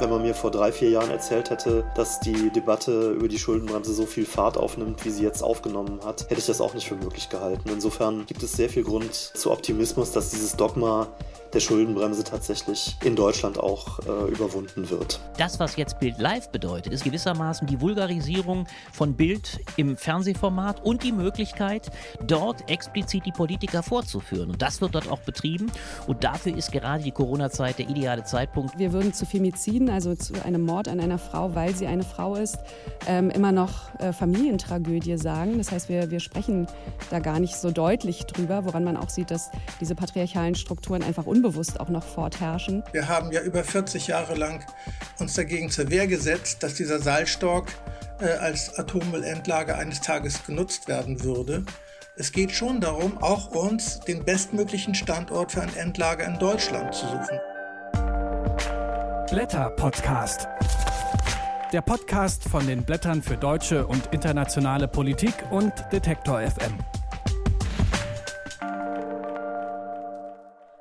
Wenn man mir vor drei, vier Jahren erzählt hätte, dass die Debatte über die Schuldenbremse so viel Fahrt aufnimmt, wie sie jetzt aufgenommen hat, hätte ich das auch nicht für möglich gehalten. Insofern gibt es sehr viel Grund zu Optimismus, dass dieses Dogma der Schuldenbremse tatsächlich in Deutschland auch äh, überwunden wird. Das, was jetzt Bild Live bedeutet, ist gewissermaßen die Vulgarisierung von Bild im Fernsehformat und die Möglichkeit, dort explizit die Politiker vorzuführen. Und das wird dort auch betrieben. Und dafür ist gerade die Corona-Zeit der ideale Zeitpunkt. Wir würden zu Femiziden, also zu einem Mord an einer Frau, weil sie eine Frau ist, ähm, immer noch äh, Familientragödie sagen. Das heißt, wir, wir sprechen da gar nicht so deutlich drüber, woran man auch sieht, dass diese patriarchalen Strukturen einfach un unbewusst auch noch fortherrschen. Wir haben ja über 40 Jahre lang uns dagegen zur Wehr gesetzt, dass dieser Salzstock äh, als Atommüllendlager eines Tages genutzt werden würde. Es geht schon darum, auch uns den bestmöglichen Standort für ein Endlager in Deutschland zu suchen. Blätter Podcast. Der Podcast von den Blättern für deutsche und internationale Politik und Detektor FM.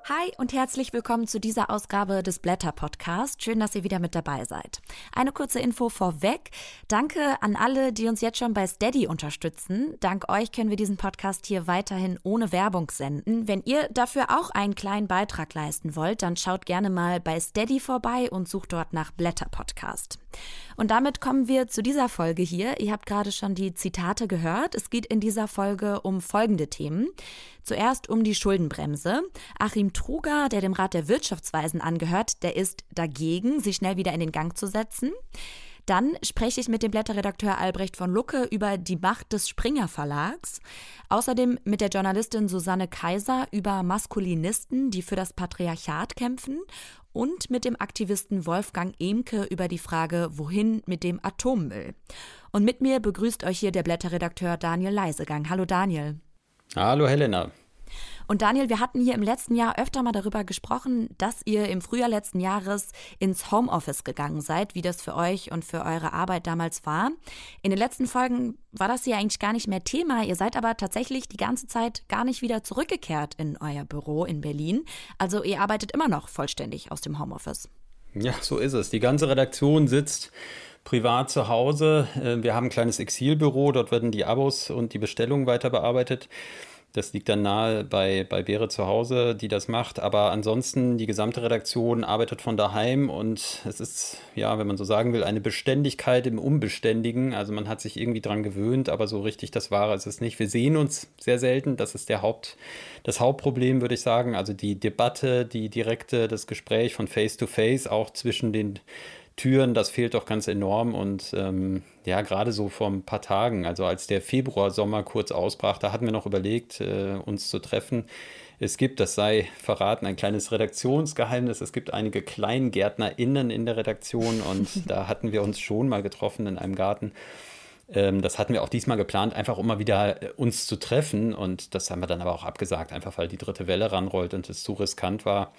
Hi und herzlich willkommen zu dieser Ausgabe des Blätter Podcast. Schön, dass ihr wieder mit dabei seid. Eine kurze Info vorweg. Danke an alle, die uns jetzt schon bei Steady unterstützen. Dank euch können wir diesen Podcast hier weiterhin ohne Werbung senden. Wenn ihr dafür auch einen kleinen Beitrag leisten wollt, dann schaut gerne mal bei Steady vorbei und sucht dort nach Blätter Podcast. Und damit kommen wir zu dieser Folge hier. Ihr habt gerade schon die Zitate gehört. Es geht in dieser Folge um folgende Themen. Zuerst um die Schuldenbremse. Achim Truger, der dem Rat der Wirtschaftsweisen angehört, der ist dagegen, sie schnell wieder in den Gang zu setzen. Dann spreche ich mit dem Blätterredakteur Albrecht von Lucke über die Macht des Springer Verlags. Außerdem mit der Journalistin Susanne Kaiser über Maskulinisten, die für das Patriarchat kämpfen. Und mit dem Aktivisten Wolfgang Emke über die Frage, wohin mit dem Atommüll. Und mit mir begrüßt euch hier der Blätterredakteur Daniel Leisegang. Hallo Daniel. Hallo Helena. Und Daniel, wir hatten hier im letzten Jahr öfter mal darüber gesprochen, dass ihr im Frühjahr letzten Jahres ins Homeoffice gegangen seid, wie das für euch und für eure Arbeit damals war. In den letzten Folgen war das hier eigentlich gar nicht mehr Thema. Ihr seid aber tatsächlich die ganze Zeit gar nicht wieder zurückgekehrt in euer Büro in Berlin. Also ihr arbeitet immer noch vollständig aus dem Homeoffice. Ja, so ist es. Die ganze Redaktion sitzt privat zu Hause. Äh, wir haben ein kleines Exilbüro, dort werden die Abos und die Bestellungen weiter bearbeitet. Das liegt dann nahe bei, bei Bere zu Hause, die das macht. Aber ansonsten, die gesamte Redaktion arbeitet von daheim und es ist, ja, wenn man so sagen will, eine Beständigkeit im Unbeständigen. Also man hat sich irgendwie dran gewöhnt, aber so richtig das Wahre ist es nicht. Wir sehen uns sehr selten. Das ist der Haupt, das Hauptproblem, würde ich sagen. Also die Debatte, die direkte, das Gespräch von Face to Face, auch zwischen den Türen, das fehlt doch ganz enorm. Und ähm, ja, gerade so vor ein paar Tagen, also als der Februarsommer kurz ausbrach, da hatten wir noch überlegt, äh, uns zu treffen. Es gibt, das sei verraten, ein kleines Redaktionsgeheimnis. Es gibt einige KleingärtnerInnen in der Redaktion und da hatten wir uns schon mal getroffen in einem Garten. Ähm, das hatten wir auch diesmal geplant, einfach um mal wieder äh, uns zu treffen. Und das haben wir dann aber auch abgesagt, einfach weil die dritte Welle ranrollt und es zu riskant war.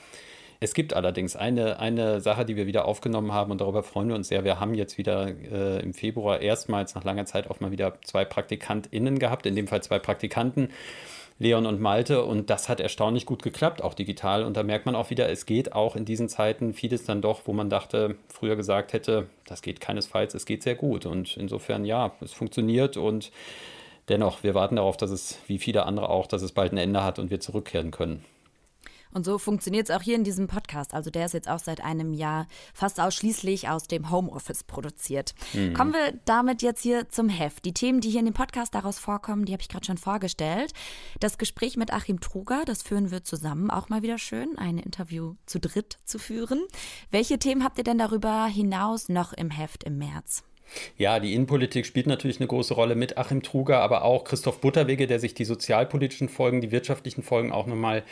Es gibt allerdings eine, eine Sache, die wir wieder aufgenommen haben und darüber freuen wir uns sehr. Wir haben jetzt wieder äh, im Februar erstmals nach langer Zeit auch mal wieder zwei PraktikantInnen gehabt, in dem Fall zwei Praktikanten. Leon und Malte und das hat erstaunlich gut geklappt, auch digital. Und da merkt man auch wieder, es geht auch in diesen Zeiten vieles dann doch, wo man dachte, früher gesagt hätte, das geht keinesfalls, es geht sehr gut. Und insofern ja, es funktioniert und dennoch, wir warten darauf, dass es, wie viele andere auch, dass es bald ein Ende hat und wir zurückkehren können. Und so funktioniert es auch hier in diesem Podcast. Also der ist jetzt auch seit einem Jahr fast ausschließlich aus dem Homeoffice produziert. Mhm. Kommen wir damit jetzt hier zum Heft. Die Themen, die hier in dem Podcast daraus vorkommen, die habe ich gerade schon vorgestellt. Das Gespräch mit Achim Truger, das führen wir zusammen. Auch mal wieder schön, ein Interview zu dritt zu führen. Welche Themen habt ihr denn darüber hinaus noch im Heft im März? Ja, die Innenpolitik spielt natürlich eine große Rolle mit Achim Truger, aber auch Christoph Butterwege, der sich die sozialpolitischen Folgen, die wirtschaftlichen Folgen auch nochmal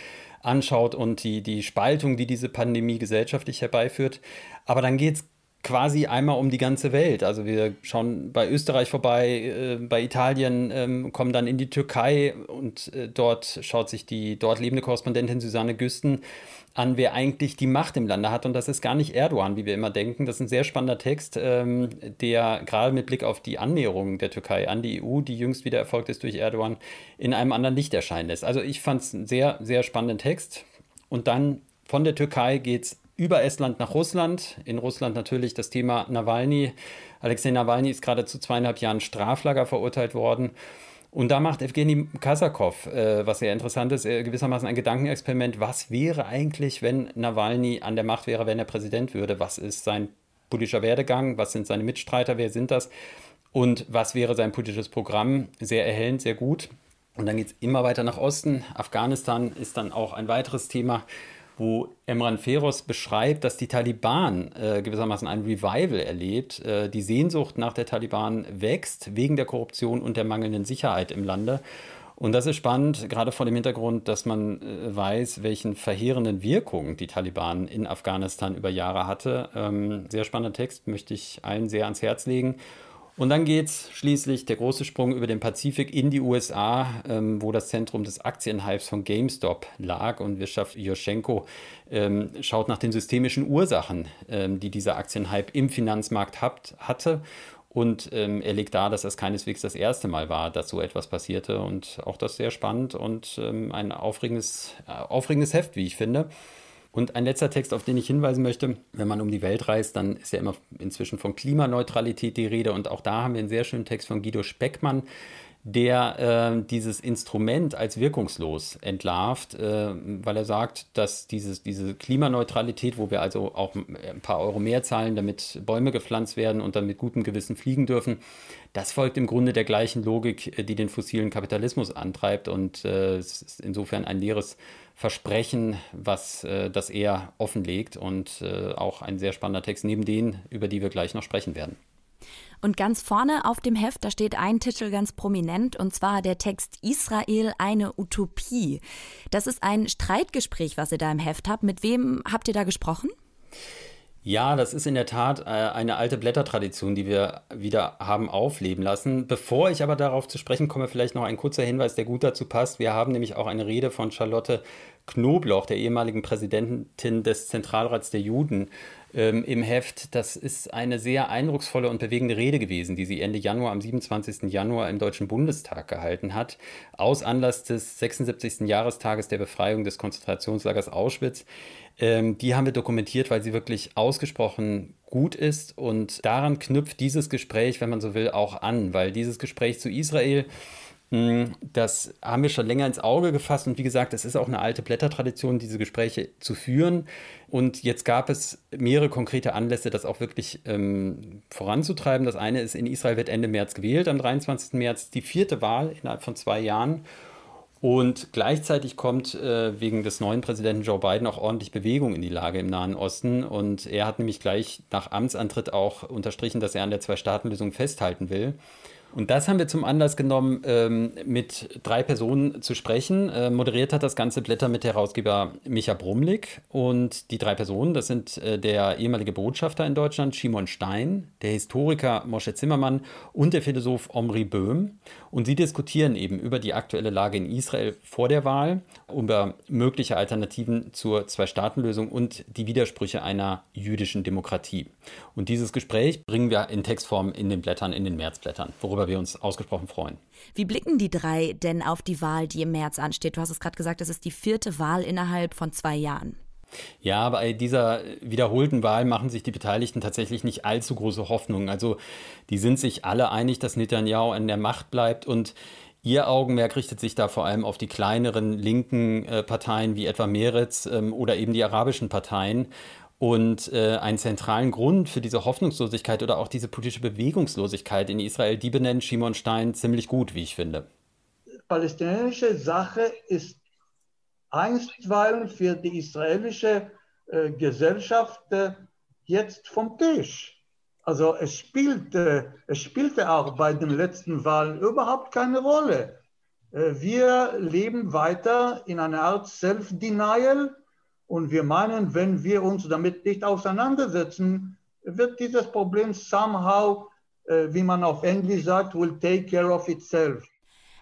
anschaut und die, die Spaltung, die diese Pandemie gesellschaftlich herbeiführt. Aber dann geht es quasi einmal um die ganze Welt. Also wir schauen bei Österreich vorbei, äh, bei Italien, ähm, kommen dann in die Türkei und äh, dort schaut sich die dort lebende Korrespondentin Susanne Güsten an, wer eigentlich die Macht im Lande hat. Und das ist gar nicht Erdogan, wie wir immer denken. Das ist ein sehr spannender Text, ähm, der gerade mit Blick auf die Annäherung der Türkei an die EU, die jüngst wieder erfolgt ist durch Erdogan, in einem anderen Licht erscheinen lässt. Also ich fand es einen sehr, sehr spannenden Text. Und dann von der Türkei geht es über Estland nach Russland. In Russland natürlich das Thema Nawalny. Alexei Nawalny ist gerade zu zweieinhalb Jahren Straflager verurteilt worden. Und da macht Evgeny Kasakov, äh, was sehr interessant ist, äh, gewissermaßen ein Gedankenexperiment. Was wäre eigentlich, wenn Nawalny an der Macht wäre, wenn er Präsident würde? Was ist sein politischer Werdegang? Was sind seine Mitstreiter? Wer sind das? Und was wäre sein politisches Programm? Sehr erhellend, sehr gut. Und dann geht es immer weiter nach Osten. Afghanistan ist dann auch ein weiteres Thema, wo Emran Feroz beschreibt, dass die Taliban äh, gewissermaßen ein Revival erlebt. Äh, die Sehnsucht nach der Taliban wächst wegen der Korruption und der mangelnden Sicherheit im Lande. Und das ist spannend, gerade vor dem Hintergrund, dass man äh, weiß, welchen verheerenden Wirkungen die Taliban in Afghanistan über Jahre hatte. Ähm, sehr spannender Text, möchte ich allen sehr ans Herz legen. Und dann geht es schließlich der große Sprung über den Pazifik in die USA, ähm, wo das Zentrum des Aktienhypes von GameStop lag. Und Wirtschaft Joschenko ähm, schaut nach den systemischen Ursachen, ähm, die dieser Aktienhype im Finanzmarkt habt, hatte. Und ähm, er legt dar, dass das keineswegs das erste Mal war, dass so etwas passierte. Und auch das sehr spannend und ähm, ein aufregendes, äh, aufregendes Heft, wie ich finde. Und ein letzter Text, auf den ich hinweisen möchte, wenn man um die Welt reist, dann ist ja immer inzwischen von Klimaneutralität die Rede. Und auch da haben wir einen sehr schönen Text von Guido Speckmann, der äh, dieses Instrument als wirkungslos entlarvt, äh, weil er sagt, dass dieses, diese Klimaneutralität, wo wir also auch ein paar Euro mehr zahlen, damit Bäume gepflanzt werden und dann mit gutem Gewissen fliegen dürfen, das folgt im Grunde der gleichen Logik, äh, die den fossilen Kapitalismus antreibt und äh, es ist insofern ein leeres Versprechen, was äh, das er offenlegt und äh, auch ein sehr spannender Text neben denen, über die wir gleich noch sprechen werden. Und ganz vorne auf dem Heft, da steht ein Titel ganz prominent, und zwar der Text Israel eine Utopie. Das ist ein Streitgespräch, was ihr da im Heft habt. Mit wem habt ihr da gesprochen? Ja, das ist in der Tat äh, eine alte Blättertradition, die wir wieder haben aufleben lassen. Bevor ich aber darauf zu sprechen komme, vielleicht noch ein kurzer Hinweis, der gut dazu passt. Wir haben nämlich auch eine Rede von Charlotte Knobloch, der ehemaligen Präsidentin des Zentralrats der Juden, ähm, im Heft. Das ist eine sehr eindrucksvolle und bewegende Rede gewesen, die sie Ende Januar, am 27. Januar im Deutschen Bundestag gehalten hat, aus Anlass des 76. Jahrestages der Befreiung des Konzentrationslagers Auschwitz. Ähm, die haben wir dokumentiert, weil sie wirklich ausgesprochen gut ist und daran knüpft dieses Gespräch, wenn man so will, auch an, weil dieses Gespräch zu Israel das haben wir schon länger ins Auge gefasst und wie gesagt, es ist auch eine alte Blättertradition, diese Gespräche zu führen. Und jetzt gab es mehrere konkrete Anlässe, das auch wirklich ähm, voranzutreiben. Das eine ist, in Israel wird Ende März gewählt, am 23. März, die vierte Wahl innerhalb von zwei Jahren. Und gleichzeitig kommt äh, wegen des neuen Präsidenten Joe Biden auch ordentlich Bewegung in die Lage im Nahen Osten. Und er hat nämlich gleich nach Amtsantritt auch unterstrichen, dass er an der Zwei-Staaten-Lösung festhalten will. Und das haben wir zum Anlass genommen, ähm, mit drei Personen zu sprechen. Äh, moderiert hat das ganze Blätter mit Herausgeber Micha Brumlik. Und die drei Personen, das sind äh, der ehemalige Botschafter in Deutschland, Shimon Stein, der Historiker Moshe Zimmermann und der Philosoph Omri Böhm. Und sie diskutieren eben über die aktuelle Lage in Israel vor der Wahl, über mögliche Alternativen zur Zwei-Staaten-Lösung und die Widersprüche einer jüdischen Demokratie. Und dieses Gespräch bringen wir in Textform in den Blättern, in den Märzblättern, worüber worüber wir uns ausgesprochen freuen. Wie blicken die drei denn auf die Wahl, die im März ansteht? Du hast es gerade gesagt, es ist die vierte Wahl innerhalb von zwei Jahren. Ja, bei dieser wiederholten Wahl machen sich die Beteiligten tatsächlich nicht allzu große Hoffnungen. Also die sind sich alle einig, dass Netanyahu an der Macht bleibt und Ihr Augenmerk richtet sich da vor allem auf die kleineren linken äh, Parteien wie etwa Meretz ähm, oder eben die arabischen Parteien. Und äh, einen zentralen Grund für diese Hoffnungslosigkeit oder auch diese politische Bewegungslosigkeit in Israel, die benennt Shimon Stein ziemlich gut, wie ich finde. Palästinensische Sache ist einstweilen für die israelische äh, Gesellschaft äh, jetzt vom Tisch. Also es spielte, es spielte auch bei den letzten Wahlen überhaupt keine Rolle. Äh, wir leben weiter in einer Art Self-Denial und wir meinen, wenn wir uns damit nicht auseinandersetzen, wird dieses Problem somehow, äh, wie man auf Englisch sagt, will take care of itself.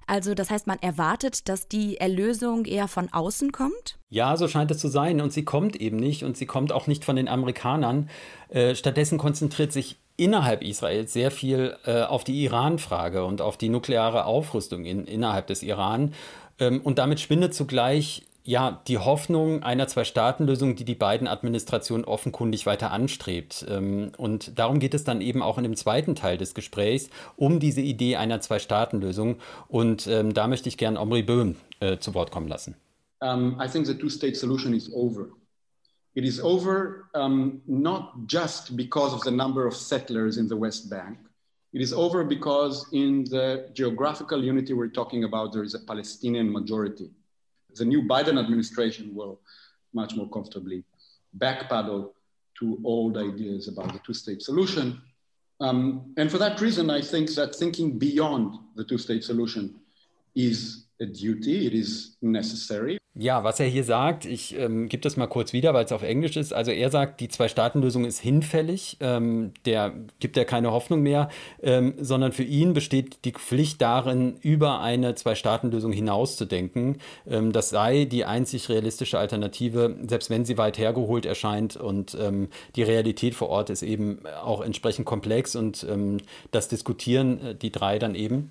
Also das heißt, man erwartet, dass die Erlösung eher von außen kommt? Ja, so scheint es zu sein. Und sie kommt eben nicht. Und sie kommt auch nicht von den Amerikanern. Äh, stattdessen konzentriert sich innerhalb Israels sehr viel äh, auf die Iran-Frage und auf die nukleare Aufrüstung in, innerhalb des Iran. Ähm, und damit schwindet zugleich ja, die Hoffnung einer Zwei-Staaten-Lösung, die die beiden Administrationen offenkundig weiter anstrebt. Ähm, und darum geht es dann eben auch in dem zweiten Teil des Gesprächs um diese Idee einer Zwei-Staaten-Lösung. Und ähm, da möchte ich gern Omri Böhm äh, zu Wort kommen lassen. Um, I think the two-state solution is over. It is over um, not just because of the number of settlers in the West Bank. It is over because in the geographical unity we're talking about, there is a Palestinian majority. The new Biden administration will much more comfortably backpedal to old ideas about the two state solution. Um, and for that reason, I think that thinking beyond the two state solution is duty, it is necessary. Ja, was er hier sagt, ich ähm, gebe das mal kurz wieder, weil es auf Englisch ist. Also er sagt, die Zwei-Staaten-Lösung ist hinfällig, ähm, der gibt ja keine Hoffnung mehr, ähm, sondern für ihn besteht die Pflicht darin, über eine Zwei-Staaten-Lösung hinauszudenken. Ähm, das sei die einzig realistische Alternative, selbst wenn sie weit hergeholt erscheint und ähm, die Realität vor Ort ist eben auch entsprechend komplex und ähm, das diskutieren äh, die drei dann eben.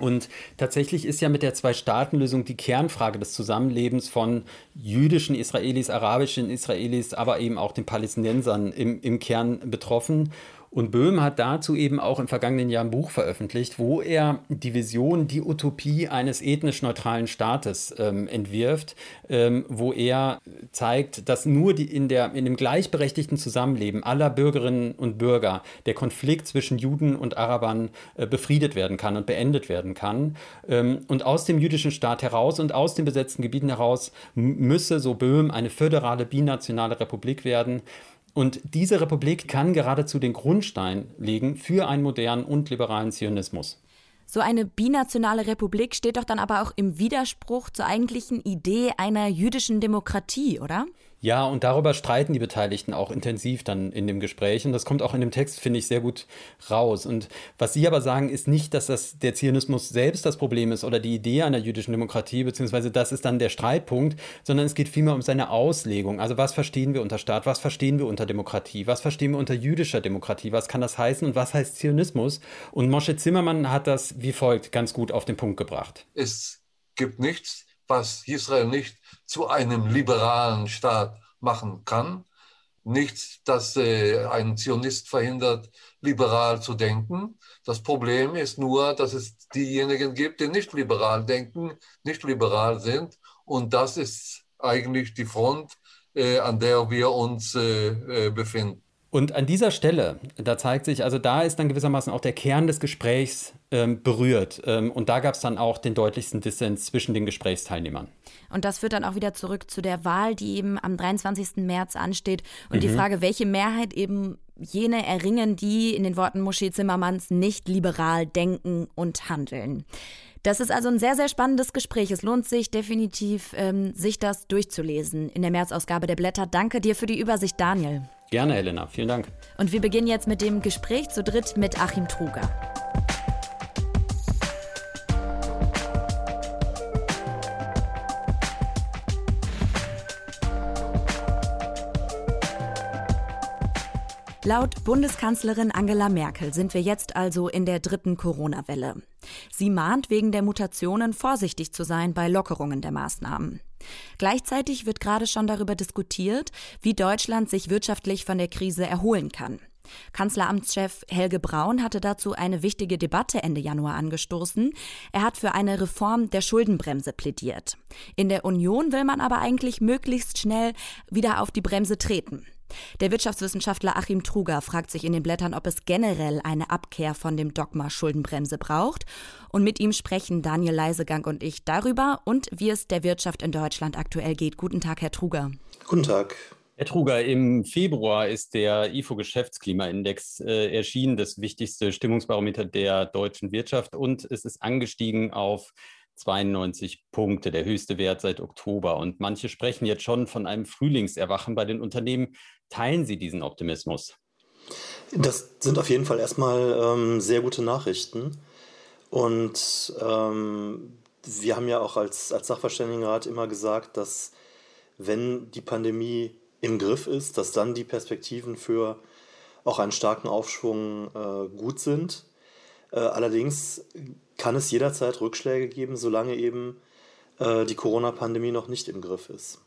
Und tatsächlich ist ja mit der Zwei-Staaten-Lösung die Kernfrage des Zusammenlebens von jüdischen Israelis, arabischen Israelis, aber eben auch den Palästinensern im, im Kern betroffen. Und Böhm hat dazu eben auch im vergangenen Jahr ein Buch veröffentlicht, wo er die Vision, die Utopie eines ethnisch neutralen Staates ähm, entwirft, ähm, wo er zeigt, dass nur die in, der, in dem gleichberechtigten Zusammenleben aller Bürgerinnen und Bürger der Konflikt zwischen Juden und Arabern äh, befriedet werden kann und beendet werden kann. Ähm, und aus dem jüdischen Staat heraus und aus den besetzten Gebieten heraus müsse, so Böhm, eine föderale binationale Republik werden, und diese Republik kann geradezu den Grundstein legen für einen modernen und liberalen Zionismus. So eine binationale Republik steht doch dann aber auch im Widerspruch zur eigentlichen Idee einer jüdischen Demokratie, oder? Ja, und darüber streiten die Beteiligten auch intensiv dann in dem Gespräch. Und das kommt auch in dem Text, finde ich, sehr gut raus. Und was Sie aber sagen, ist nicht, dass das der Zionismus selbst das Problem ist oder die Idee einer jüdischen Demokratie, beziehungsweise das ist dann der Streitpunkt, sondern es geht vielmehr um seine Auslegung. Also was verstehen wir unter Staat, was verstehen wir unter Demokratie, was verstehen wir unter jüdischer Demokratie, was kann das heißen und was heißt Zionismus? Und Moshe Zimmermann hat das wie folgt ganz gut auf den Punkt gebracht. Es gibt nichts, was Israel nicht zu einem liberalen Staat machen kann. Nichts, das äh, einen Zionist verhindert, liberal zu denken. Das Problem ist nur, dass es diejenigen gibt, die nicht liberal denken, nicht liberal sind. Und das ist eigentlich die Front, äh, an der wir uns äh, äh befinden. Und an dieser Stelle, da zeigt sich, also da ist dann gewissermaßen auch der Kern des Gesprächs ähm, berührt. Ähm, und da gab es dann auch den deutlichsten Dissens zwischen den Gesprächsteilnehmern. Und das führt dann auch wieder zurück zu der Wahl, die eben am 23. März ansteht. Und mhm. die Frage, welche Mehrheit eben jene erringen, die in den Worten Moschee Zimmermanns nicht liberal denken und handeln. Das ist also ein sehr, sehr spannendes Gespräch. Es lohnt sich definitiv, ähm, sich das durchzulesen in der März-Ausgabe der Blätter. Danke dir für die Übersicht, Daniel. Gerne, Helena. Vielen Dank. Und wir beginnen jetzt mit dem Gespräch zu dritt mit Achim Truger. Laut Bundeskanzlerin Angela Merkel sind wir jetzt also in der dritten Corona-Welle. Sie mahnt wegen der Mutationen vorsichtig zu sein bei Lockerungen der Maßnahmen. Gleichzeitig wird gerade schon darüber diskutiert, wie Deutschland sich wirtschaftlich von der Krise erholen kann. Kanzleramtschef Helge Braun hatte dazu eine wichtige Debatte Ende Januar angestoßen. Er hat für eine Reform der Schuldenbremse plädiert. In der Union will man aber eigentlich möglichst schnell wieder auf die Bremse treten. Der Wirtschaftswissenschaftler Achim Truger fragt sich in den Blättern, ob es generell eine Abkehr von dem Dogma Schuldenbremse braucht. Und mit ihm sprechen Daniel Leisegang und ich darüber und wie es der Wirtschaft in Deutschland aktuell geht. Guten Tag, Herr Truger. Guten Tag. Herr Truger, im Februar ist der IFO-Geschäftsklimaindex äh, erschienen, das wichtigste Stimmungsbarometer der deutschen Wirtschaft, und es ist angestiegen auf 92 Punkte, der höchste Wert seit Oktober. Und manche sprechen jetzt schon von einem Frühlingserwachen bei den Unternehmen. Teilen Sie diesen Optimismus? Das sind auf jeden Fall erstmal ähm, sehr gute Nachrichten. Und ähm, wir haben ja auch als, als Sachverständigenrat immer gesagt, dass wenn die Pandemie im Griff ist, dass dann die Perspektiven für auch einen starken Aufschwung äh, gut sind. Äh, allerdings kann es jederzeit Rückschläge geben, solange eben äh, die Corona-Pandemie noch nicht im Griff ist.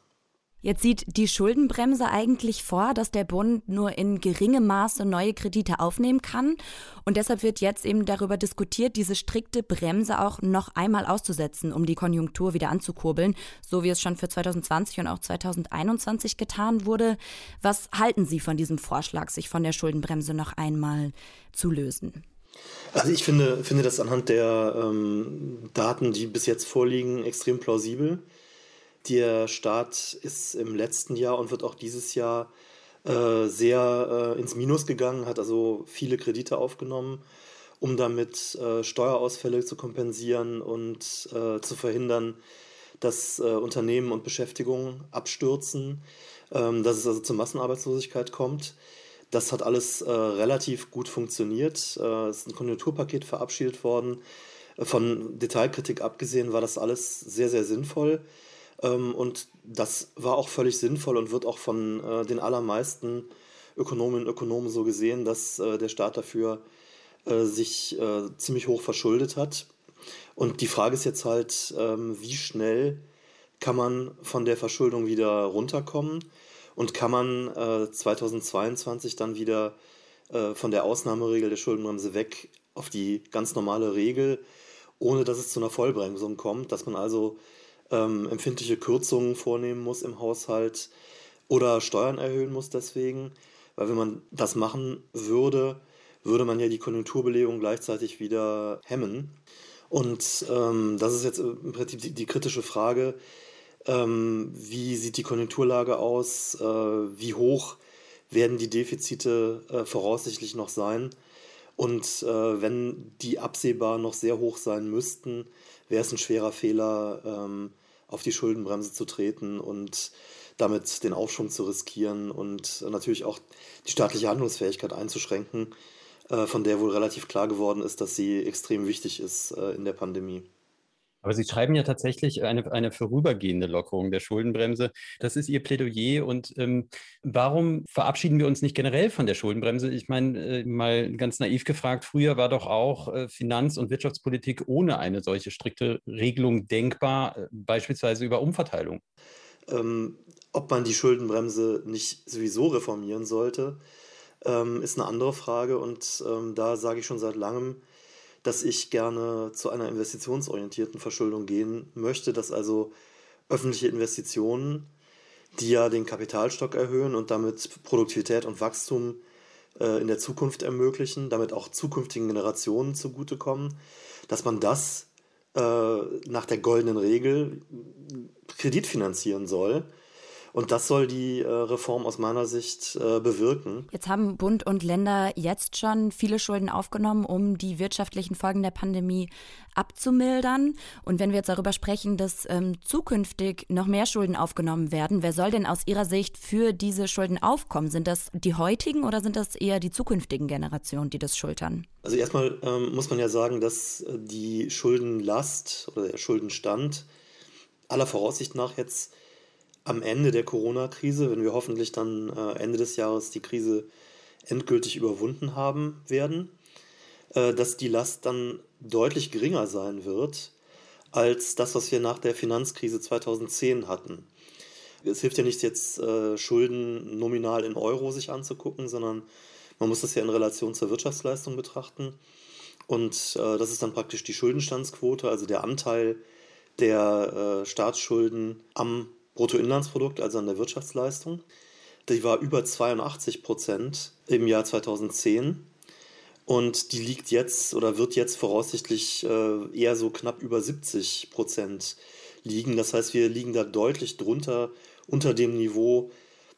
Jetzt sieht die Schuldenbremse eigentlich vor, dass der Bund nur in geringem Maße neue Kredite aufnehmen kann. Und deshalb wird jetzt eben darüber diskutiert, diese strikte Bremse auch noch einmal auszusetzen, um die Konjunktur wieder anzukurbeln, so wie es schon für 2020 und auch 2021 getan wurde. Was halten Sie von diesem Vorschlag, sich von der Schuldenbremse noch einmal zu lösen? Also ich finde, finde das anhand der ähm, Daten, die bis jetzt vorliegen, extrem plausibel. Der Staat ist im letzten Jahr und wird auch dieses Jahr äh, sehr äh, ins Minus gegangen, hat also viele Kredite aufgenommen, um damit äh, Steuerausfälle zu kompensieren und äh, zu verhindern, dass äh, Unternehmen und Beschäftigung abstürzen, ähm, dass es also zur Massenarbeitslosigkeit kommt. Das hat alles äh, relativ gut funktioniert. es ist ein Konjunkturpaket verabschiedet worden. Von Detailkritik abgesehen war das alles sehr, sehr sinnvoll. Ähm, und das war auch völlig sinnvoll und wird auch von äh, den allermeisten Ökonominnen und Ökonomen so gesehen, dass äh, der Staat dafür äh, sich äh, ziemlich hoch verschuldet hat. Und die Frage ist jetzt halt, ähm, wie schnell kann man von der Verschuldung wieder runterkommen und kann man 2022 äh, dann wieder äh, von der Ausnahmeregel der Schuldenbremse weg auf die ganz normale Regel, ohne dass es zu einer Vollbremsung kommt, dass man also ähm, empfindliche Kürzungen vornehmen muss im Haushalt oder Steuern erhöhen muss deswegen. Weil wenn man das machen würde, würde man ja die Konjunkturbelegung gleichzeitig wieder hemmen. Und ähm, das ist jetzt im Prinzip die, die kritische Frage, ähm, wie sieht die Konjunkturlage aus, äh, wie hoch werden die Defizite äh, voraussichtlich noch sein. Und äh, wenn die absehbar noch sehr hoch sein müssten, wäre es ein schwerer Fehler, ähm, auf die Schuldenbremse zu treten und damit den Aufschwung zu riskieren und natürlich auch die staatliche Handlungsfähigkeit einzuschränken, äh, von der wohl relativ klar geworden ist, dass sie extrem wichtig ist äh, in der Pandemie. Aber Sie schreiben ja tatsächlich eine, eine vorübergehende Lockerung der Schuldenbremse. Das ist Ihr Plädoyer. Und ähm, warum verabschieden wir uns nicht generell von der Schuldenbremse? Ich meine, äh, mal ganz naiv gefragt, früher war doch auch äh, Finanz- und Wirtschaftspolitik ohne eine solche strikte Regelung denkbar, äh, beispielsweise über Umverteilung. Ähm, ob man die Schuldenbremse nicht sowieso reformieren sollte, ähm, ist eine andere Frage. Und ähm, da sage ich schon seit langem, dass ich gerne zu einer investitionsorientierten Verschuldung gehen möchte, dass also öffentliche Investitionen, die ja den Kapitalstock erhöhen und damit Produktivität und Wachstum äh, in der Zukunft ermöglichen, damit auch zukünftigen Generationen zugutekommen, dass man das äh, nach der goldenen Regel kreditfinanzieren soll und das soll die äh, Reform aus meiner Sicht äh, bewirken. Jetzt haben Bund und Länder jetzt schon viele Schulden aufgenommen, um die wirtschaftlichen Folgen der Pandemie abzumildern. Und wenn wir jetzt darüber sprechen, dass ähm, zukünftig noch mehr Schulden aufgenommen werden, wer soll denn aus Ihrer Sicht für diese Schulden aufkommen? Sind das die heutigen oder sind das eher die zukünftigen Generationen, die das schultern? Also erstmal ähm, muss man ja sagen, dass die Schuldenlast oder der Schuldenstand aller Voraussicht nach jetzt am Ende der Corona-Krise, wenn wir hoffentlich dann äh, Ende des Jahres die Krise endgültig überwunden haben werden, äh, dass die Last dann deutlich geringer sein wird als das, was wir nach der Finanzkrise 2010 hatten. Es hilft ja nicht jetzt äh, Schulden nominal in Euro sich anzugucken, sondern man muss das ja in Relation zur Wirtschaftsleistung betrachten. Und das ist dann praktisch die Schuldenstandsquote, also der Anteil der Staatsschulden am Bruttoinlandsprodukt, also an der Wirtschaftsleistung. Die war über 82 Prozent im Jahr 2010 und die liegt jetzt oder wird jetzt voraussichtlich äh, eher so knapp über 70 Prozent liegen. Das heißt, wir liegen da deutlich drunter, unter dem Niveau,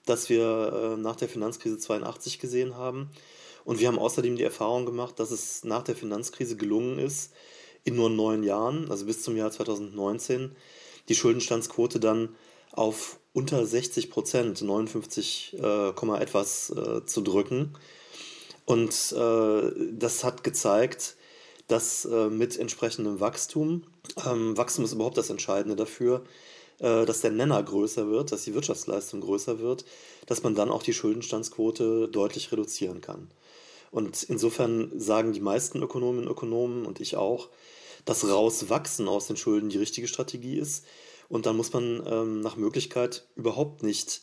das wir äh, nach der Finanzkrise 82 gesehen haben. Und wir haben außerdem die Erfahrung gemacht, dass es nach der Finanzkrise gelungen ist, in nur neun Jahren, also bis zum Jahr 2019, die Schuldenstandsquote dann auf unter 60 Prozent, 59, äh, etwas äh, zu drücken. Und äh, das hat gezeigt, dass äh, mit entsprechendem Wachstum, ähm, Wachstum ist überhaupt das Entscheidende dafür, äh, dass der Nenner größer wird, dass die Wirtschaftsleistung größer wird, dass man dann auch die Schuldenstandsquote deutlich reduzieren kann. Und insofern sagen die meisten Ökonominnen und Ökonomen und ich auch, das Rauswachsen aus den Schulden die richtige Strategie ist. Und dann muss man ähm, nach Möglichkeit überhaupt nicht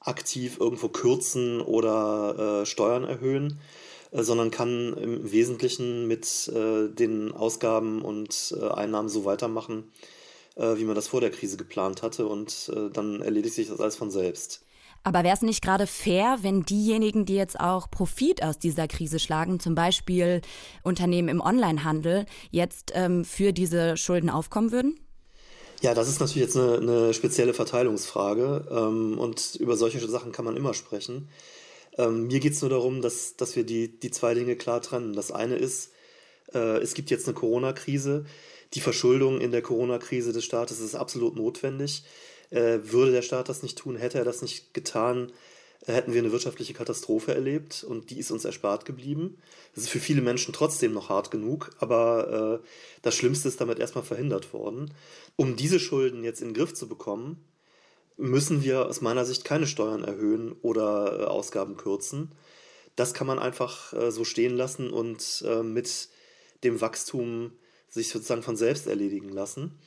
aktiv irgendwo kürzen oder äh, Steuern erhöhen, äh, sondern kann im Wesentlichen mit äh, den Ausgaben und äh, Einnahmen so weitermachen, äh, wie man das vor der Krise geplant hatte. Und äh, dann erledigt sich das alles von selbst. Aber wäre es nicht gerade fair, wenn diejenigen, die jetzt auch Profit aus dieser Krise schlagen, zum Beispiel Unternehmen im Onlinehandel, jetzt ähm, für diese Schulden aufkommen würden? Ja, das ist natürlich jetzt eine, eine spezielle Verteilungsfrage ähm, und über solche Sachen kann man immer sprechen. Ähm, mir geht es nur darum, dass, dass wir die, die zwei Dinge klar trennen. Das eine ist, äh, es gibt jetzt eine Corona-Krise. Die Verschuldung in der Corona-Krise des Staates ist absolut notwendig. Äh, würde der Staat das nicht tun, hätte er das nicht getan, hätten wir eine wirtschaftliche Katastrophe erlebt und die ist uns erspart geblieben. Das ist für viele Menschen trotzdem noch hart genug, aber äh, das Schlimmste ist damit erstmal verhindert worden. Um diese Schulden jetzt in den Griff zu bekommen, müssen wir aus meiner Sicht keine Steuern erhöhen oder äh, Ausgaben kürzen. Das kann man einfach äh, so stehen lassen und äh, mit dem Wachstum sich sozusagen von selbst erledigen lassen.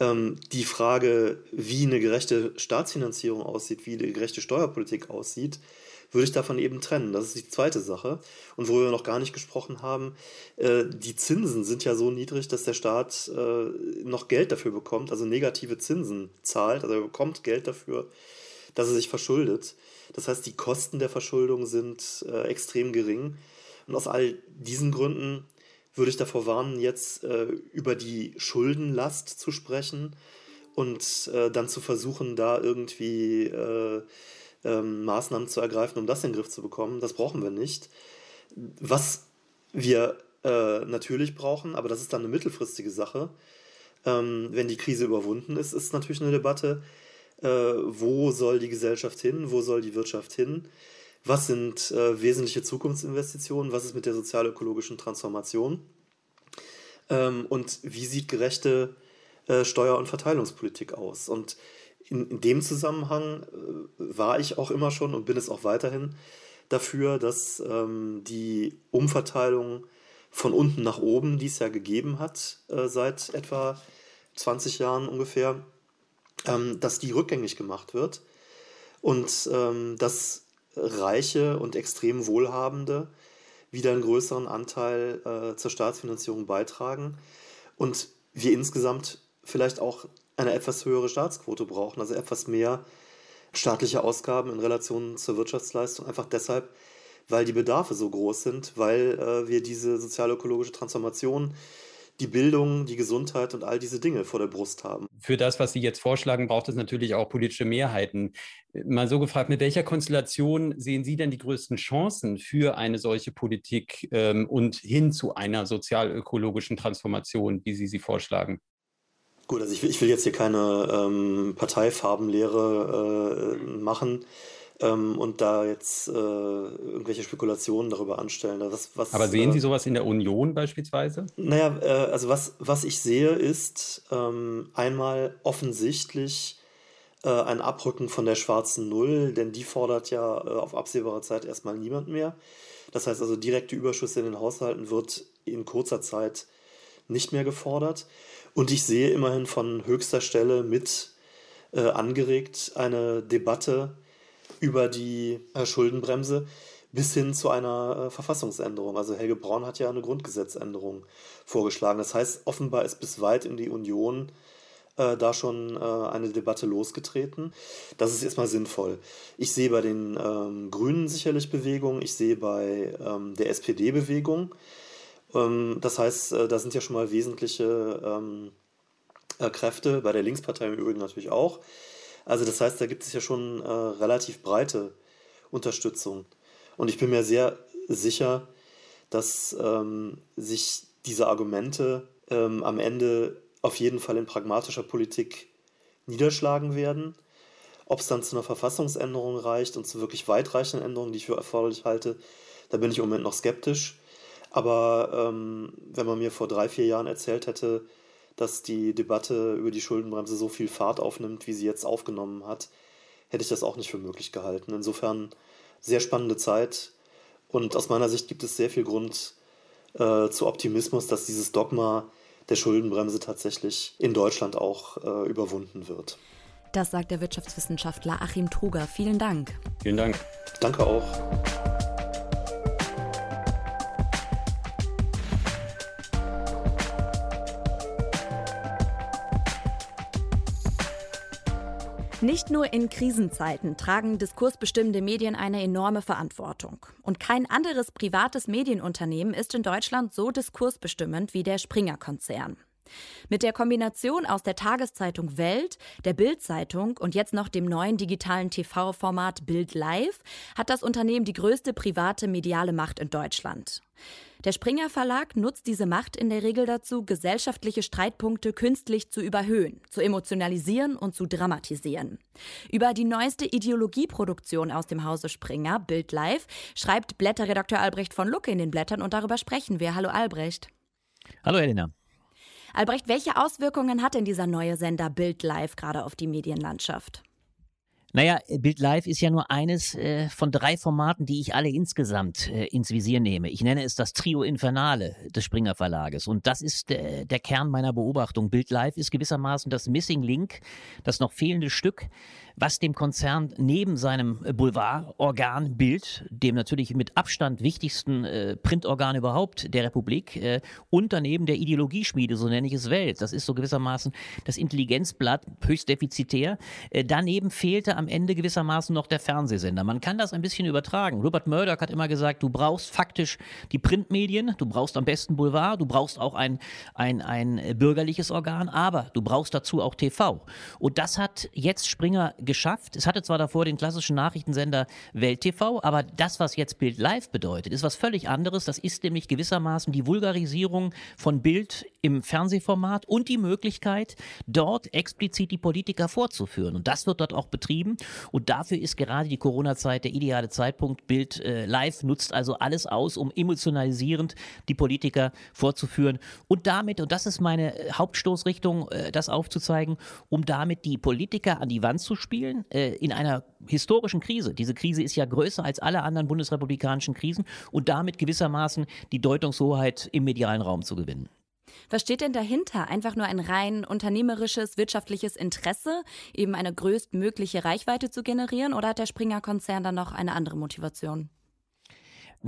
Ähm, die Frage, wie eine gerechte Staatsfinanzierung aussieht, wie eine gerechte Steuerpolitik aussieht, würde ich davon eben trennen. Das ist die zweite Sache. Und worüber wir noch gar nicht gesprochen haben, äh, die Zinsen sind ja so niedrig, dass der Staat äh, noch Geld dafür bekommt, also negative Zinsen zahlt, also er bekommt Geld dafür, dass er sich verschuldet. Das heißt, die Kosten der Verschuldung sind äh, extrem gering. Und aus all diesen Gründen würde ich davor warnen, jetzt äh, über die Schuldenlast zu sprechen und äh, dann zu versuchen, da irgendwie äh, ähm, Maßnahmen zu ergreifen, um das in den Griff zu bekommen. Das brauchen wir nicht. Was wir äh, natürlich brauchen, aber das ist dann eine mittelfristige Sache, ähm, wenn die Krise überwunden ist, ist natürlich eine Debatte, äh, wo soll die Gesellschaft hin, wo soll die Wirtschaft hin was sind äh, wesentliche Zukunftsinvestitionen, was ist mit der sozial-ökologischen Transformation? Ähm, und wie sieht gerechte äh, Steuer- und Verteilungspolitik aus. Und in, in dem Zusammenhang äh, war ich auch immer schon und bin es auch weiterhin dafür, dass ähm, die Umverteilung von unten nach oben, die es ja gegeben hat äh, seit etwa 20 Jahren ungefähr, ähm, dass die rückgängig gemacht wird. Und ähm, dass Reiche und extrem Wohlhabende wieder einen größeren Anteil äh, zur Staatsfinanzierung beitragen und wir insgesamt vielleicht auch eine etwas höhere Staatsquote brauchen, also etwas mehr staatliche Ausgaben in Relation zur Wirtschaftsleistung, einfach deshalb, weil die Bedarfe so groß sind, weil äh, wir diese sozial-ökologische Transformation die Bildung, die Gesundheit und all diese Dinge vor der Brust haben. Für das, was Sie jetzt vorschlagen, braucht es natürlich auch politische Mehrheiten. Mal so gefragt, mit welcher Konstellation sehen Sie denn die größten Chancen für eine solche Politik ähm, und hin zu einer sozial-ökologischen Transformation, wie Sie sie vorschlagen? Gut, also ich will, ich will jetzt hier keine ähm, Parteifarbenlehre äh, machen ähm, und da jetzt äh, irgendwelche Spekulationen darüber anstellen. Was, was, Aber sehen Sie äh, sowas in der Union beispielsweise? Naja, äh, also was, was ich sehe, ist ähm, einmal offensichtlich äh, ein Abrücken von der schwarzen Null, denn die fordert ja äh, auf absehbare Zeit erstmal niemand mehr. Das heißt also, direkte Überschüsse in den Haushalten wird in kurzer Zeit nicht mehr gefordert. Und ich sehe immerhin von höchster Stelle mit äh, angeregt eine Debatte über die äh, Schuldenbremse bis hin zu einer äh, Verfassungsänderung. Also Helge Braun hat ja eine Grundgesetzänderung vorgeschlagen. Das heißt, offenbar ist bis weit in die Union äh, da schon äh, eine Debatte losgetreten. Das ist erstmal sinnvoll. Ich sehe bei den ähm, Grünen sicherlich Bewegung, ich sehe bei ähm, der SPD Bewegung. Ähm, das heißt, äh, da sind ja schon mal wesentliche ähm, äh, Kräfte, bei der Linkspartei im Übrigen natürlich auch. Also das heißt, da gibt es ja schon äh, relativ breite Unterstützung. Und ich bin mir sehr sicher, dass ähm, sich diese Argumente ähm, am Ende auf jeden Fall in pragmatischer Politik niederschlagen werden. Ob es dann zu einer Verfassungsänderung reicht und zu wirklich weitreichenden Änderungen, die ich für erforderlich halte, da bin ich im Moment noch skeptisch. Aber ähm, wenn man mir vor drei, vier Jahren erzählt hätte, dass die Debatte über die Schuldenbremse so viel Fahrt aufnimmt, wie sie jetzt aufgenommen hat, hätte ich das auch nicht für möglich gehalten. Insofern sehr spannende Zeit und aus meiner Sicht gibt es sehr viel Grund äh, zu Optimismus, dass dieses Dogma, der Schuldenbremse tatsächlich in Deutschland auch äh, überwunden wird. Das sagt der Wirtschaftswissenschaftler Achim Truger. Vielen Dank. Vielen Dank. Danke auch. Nicht nur in Krisenzeiten tragen diskursbestimmende Medien eine enorme Verantwortung. Und kein anderes privates Medienunternehmen ist in Deutschland so diskursbestimmend wie der Springer-Konzern. Mit der Kombination aus der Tageszeitung Welt, der Bild-Zeitung und jetzt noch dem neuen digitalen TV-Format Bild Live hat das Unternehmen die größte private mediale Macht in Deutschland. Der Springer Verlag nutzt diese Macht in der Regel dazu, gesellschaftliche Streitpunkte künstlich zu überhöhen, zu emotionalisieren und zu dramatisieren. Über die neueste Ideologieproduktion aus dem Hause Springer, Bild Live, schreibt Blätterredakteur Albrecht von Lucke in den Blättern und darüber sprechen wir. Hallo Albrecht. Hallo Elena. Albrecht, welche Auswirkungen hat denn dieser neue Sender Bild Live gerade auf die Medienlandschaft? Naja, Bild Live ist ja nur eines äh, von drei Formaten, die ich alle insgesamt äh, ins Visier nehme. Ich nenne es das Trio Infernale des Springer Verlages. Und das ist äh, der Kern meiner Beobachtung. Bild Live ist gewissermaßen das Missing Link, das noch fehlende Stück, was dem Konzern neben seinem Boulevardorgan Bild, dem natürlich mit Abstand wichtigsten äh, Printorgan überhaupt der Republik, äh, und daneben der Ideologieschmiede, so nenne ich es Welt. Das ist so gewissermaßen das Intelligenzblatt, höchst defizitär. Äh, daneben fehlte am Ende gewissermaßen noch der Fernsehsender. Man kann das ein bisschen übertragen. Robert Murdoch hat immer gesagt, du brauchst faktisch die Printmedien, du brauchst am besten Boulevard, du brauchst auch ein, ein, ein bürgerliches Organ, aber du brauchst dazu auch TV. Und das hat jetzt Springer geschafft. Es hatte zwar davor den klassischen Nachrichtensender Welt TV, aber das, was jetzt Bild Live bedeutet, ist was völlig anderes. Das ist nämlich gewissermaßen die Vulgarisierung von Bild im Fernsehformat und die Möglichkeit, dort explizit die Politiker vorzuführen. Und das wird dort auch betrieben. Und dafür ist gerade die Corona-Zeit der ideale Zeitpunkt. Bild äh, Live nutzt also alles aus, um emotionalisierend die Politiker vorzuführen. Und damit, und das ist meine Hauptstoßrichtung, äh, das aufzuzeigen, um damit die Politiker an die Wand zu spielen, äh, in einer historischen Krise. Diese Krise ist ja größer als alle anderen bundesrepublikanischen Krisen und damit gewissermaßen die Deutungshoheit im medialen Raum zu gewinnen. Was steht denn dahinter? Einfach nur ein rein unternehmerisches, wirtschaftliches Interesse, eben eine größtmögliche Reichweite zu generieren? Oder hat der Springer-Konzern dann noch eine andere Motivation?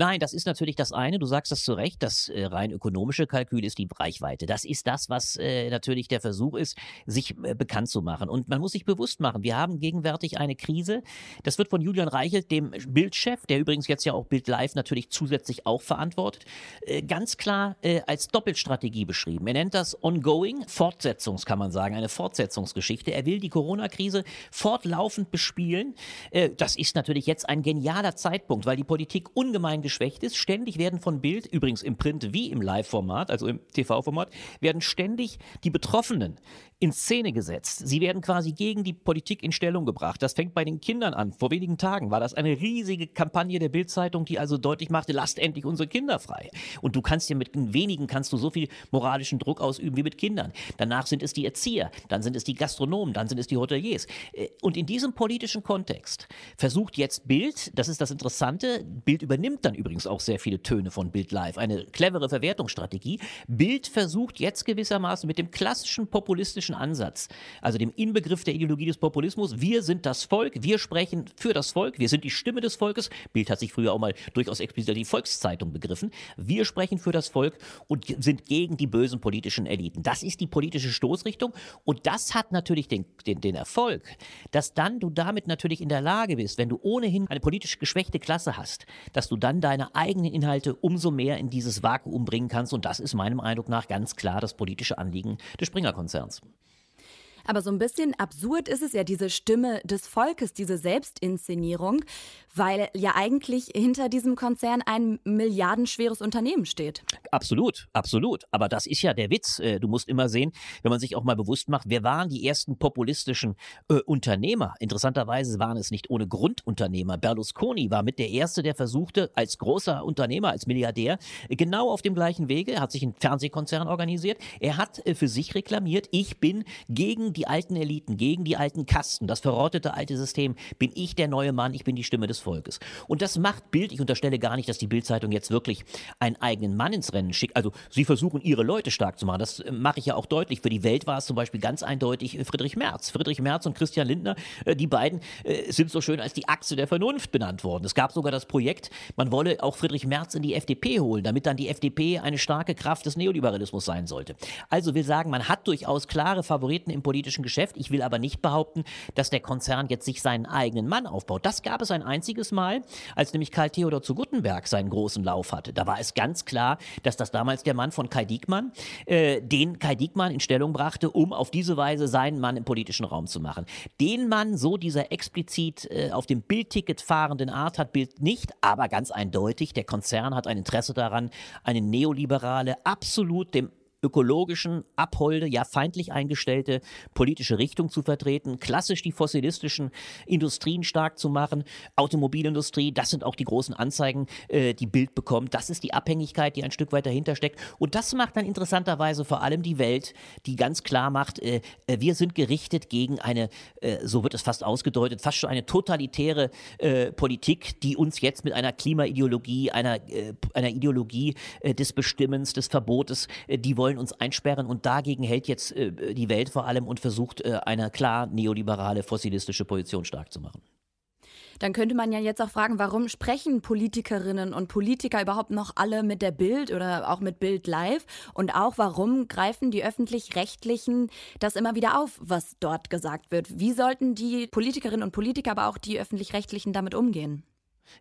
Nein, das ist natürlich das eine. Du sagst das zu Recht. Das äh, rein ökonomische Kalkül ist die Reichweite. Das ist das, was äh, natürlich der Versuch ist, sich äh, bekannt zu machen. Und man muss sich bewusst machen, wir haben gegenwärtig eine Krise. Das wird von Julian Reichelt, dem Bildchef, der übrigens jetzt ja auch Bild Live natürlich zusätzlich auch verantwortet, äh, ganz klar äh, als Doppelstrategie beschrieben. Er nennt das Ongoing, Fortsetzungs, kann man sagen, eine Fortsetzungsgeschichte. Er will die Corona-Krise fortlaufend bespielen. Äh, das ist natürlich jetzt ein genialer Zeitpunkt, weil die Politik ungemein geschwächt ist. Ständig werden von Bild, übrigens im Print wie im Live-Format, also im TV-Format, werden ständig die Betroffenen in Szene gesetzt. Sie werden quasi gegen die Politik in Stellung gebracht. Das fängt bei den Kindern an. Vor wenigen Tagen war das eine riesige Kampagne der Bildzeitung, die also deutlich machte, lasst endlich unsere Kinder frei. Und du kannst ja mit wenigen kannst du so viel moralischen Druck ausüben wie mit Kindern. Danach sind es die Erzieher, dann sind es die Gastronomen, dann sind es die Hoteliers. Äh, und in diesem politischen Kontext versucht jetzt Bild, das ist das Interessante, Bild übernimmt dann übrigens auch sehr viele Töne von Bild Live, eine clevere Verwertungsstrategie. Bild versucht jetzt gewissermaßen mit dem klassischen populistischen politischen Ansatz, also dem Inbegriff der Ideologie des Populismus. Wir sind das Volk, wir sprechen für das Volk, wir sind die Stimme des Volkes. Bild hat sich früher auch mal durchaus explizit die Volkszeitung begriffen. Wir sprechen für das Volk und sind gegen die bösen politischen Eliten. Das ist die politische Stoßrichtung und das hat natürlich den, den, den Erfolg, dass dann du damit natürlich in der Lage bist, wenn du ohnehin eine politisch geschwächte Klasse hast, dass du dann deine eigenen Inhalte umso mehr in dieses Vakuum bringen kannst und das ist meinem Eindruck nach ganz klar das politische Anliegen des Springer-Konzerns. Aber so ein bisschen absurd ist es ja, diese Stimme des Volkes, diese Selbstinszenierung, weil ja eigentlich hinter diesem Konzern ein milliardenschweres Unternehmen steht. Absolut, absolut. Aber das ist ja der Witz. Äh, du musst immer sehen, wenn man sich auch mal bewusst macht, wer waren die ersten populistischen äh, Unternehmer? Interessanterweise waren es nicht ohne Grundunternehmer. Berlusconi war mit der Erste, der versuchte, als großer Unternehmer, als Milliardär, genau auf dem gleichen Wege, er hat sich einen Fernsehkonzern organisiert. Er hat äh, für sich reklamiert, ich bin gegen die die alten Eliten, gegen die alten Kasten, das verrottete alte System, bin ich der neue Mann, ich bin die Stimme des Volkes. Und das macht Bild, ich unterstelle gar nicht, dass die Bildzeitung jetzt wirklich einen eigenen Mann ins Rennen schickt. Also sie versuchen ihre Leute stark zu machen. Das äh, mache ich ja auch deutlich. Für die Welt war es zum Beispiel ganz eindeutig äh, Friedrich Merz. Friedrich Merz und Christian Lindner, äh, die beiden sind so schön als die Achse der Vernunft benannt worden. Es gab sogar das Projekt, man wolle auch Friedrich Merz in die FDP holen, damit dann die FDP eine starke Kraft des Neoliberalismus sein sollte. Also will sagen, man hat durchaus klare Favoriten im politischen Geschäft. Ich will aber nicht behaupten, dass der Konzern jetzt sich seinen eigenen Mann aufbaut. Das gab es ein einziges Mal, als nämlich Karl Theodor zu Guttenberg seinen großen Lauf hatte. Da war es ganz klar, dass das damals der Mann von Kai Diekmann, äh, den Kai Diekmann in Stellung brachte, um auf diese Weise seinen Mann im politischen Raum zu machen. Den Mann, so dieser explizit äh, auf dem Bildticket fahrenden Art, hat Bild nicht, aber ganz eindeutig, der Konzern hat ein Interesse daran, eine neoliberale, absolut dem ökologischen, abholde, ja feindlich eingestellte politische Richtung zu vertreten, klassisch die fossilistischen Industrien stark zu machen, Automobilindustrie, das sind auch die großen Anzeigen, äh, die Bild bekommt. Das ist die Abhängigkeit, die ein Stück weit dahinter steckt. Und das macht dann interessanterweise vor allem die Welt, die ganz klar macht, äh, äh wir sind gerichtet gegen eine, äh, so wird es fast ausgedeutet, fast schon eine totalitäre äh, Politik, die uns jetzt mit einer Klimaideologie, einer, äh, einer Ideologie des Bestimmens, des Verbotes, die wollen wollen uns einsperren und dagegen hält jetzt äh, die Welt vor allem und versucht, äh, eine klar neoliberale, fossilistische Position stark zu machen. Dann könnte man ja jetzt auch fragen, warum sprechen Politikerinnen und Politiker überhaupt noch alle mit der Bild oder auch mit Bild Live? Und auch warum greifen die öffentlich-rechtlichen das immer wieder auf, was dort gesagt wird? Wie sollten die Politikerinnen und Politiker, aber auch die öffentlich-rechtlichen damit umgehen?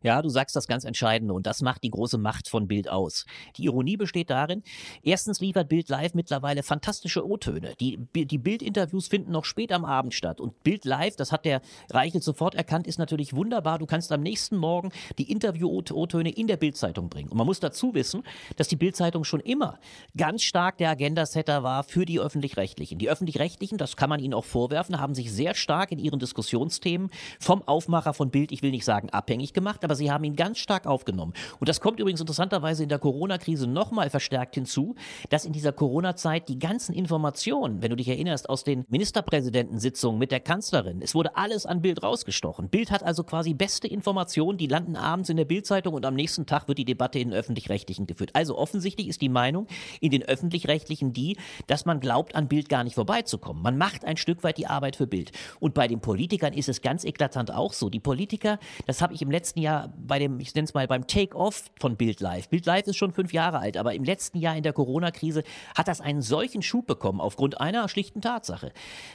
Ja, du sagst das ganz Entscheidende und das macht die große Macht von Bild aus. Die Ironie besteht darin, erstens liefert Bild Live mittlerweile fantastische O-Töne. Die, die Bild-Interviews finden noch spät am Abend statt und Bild Live, das hat der Reichel sofort erkannt, ist natürlich wunderbar. Du kannst am nächsten Morgen die Interview-O-Töne in der Bild-Zeitung bringen. Und man muss dazu wissen, dass die Bild-Zeitung schon immer ganz stark der Agenda-Setter war für die Öffentlich-Rechtlichen. Die Öffentlich-Rechtlichen, das kann man ihnen auch vorwerfen, haben sich sehr stark in ihren Diskussionsthemen vom Aufmacher von Bild, ich will nicht sagen abhängig gemacht, gemacht, aber sie haben ihn ganz stark aufgenommen. Und das kommt übrigens interessanterweise in der Corona-Krise nochmal verstärkt hinzu, dass in dieser Corona-Zeit die ganzen Informationen, wenn du dich erinnerst, aus den Ministerpräsidentensitzungen mit der Kanzlerin, es wurde alles an Bild rausgestochen. Bild hat also quasi beste Informationen, die landen abends in der Bildzeitung und am nächsten Tag wird die Debatte in den öffentlich-rechtlichen geführt. Also offensichtlich ist die Meinung in den öffentlich-rechtlichen die, dass man glaubt, an Bild gar nicht vorbeizukommen. Man macht ein Stück weit die Arbeit für Bild. Und bei den Politikern ist es ganz eklatant auch so. Die Politiker, das habe ich im letzten Jahr Jahr bei dem, ich nenne es mal, beim Take-Off von Bild Live. Bild Live ist schon fünf Jahre alt, aber im letzten Jahr in der Corona-Krise hat das einen solchen Schub bekommen aufgrund einer schlichten Tatsache.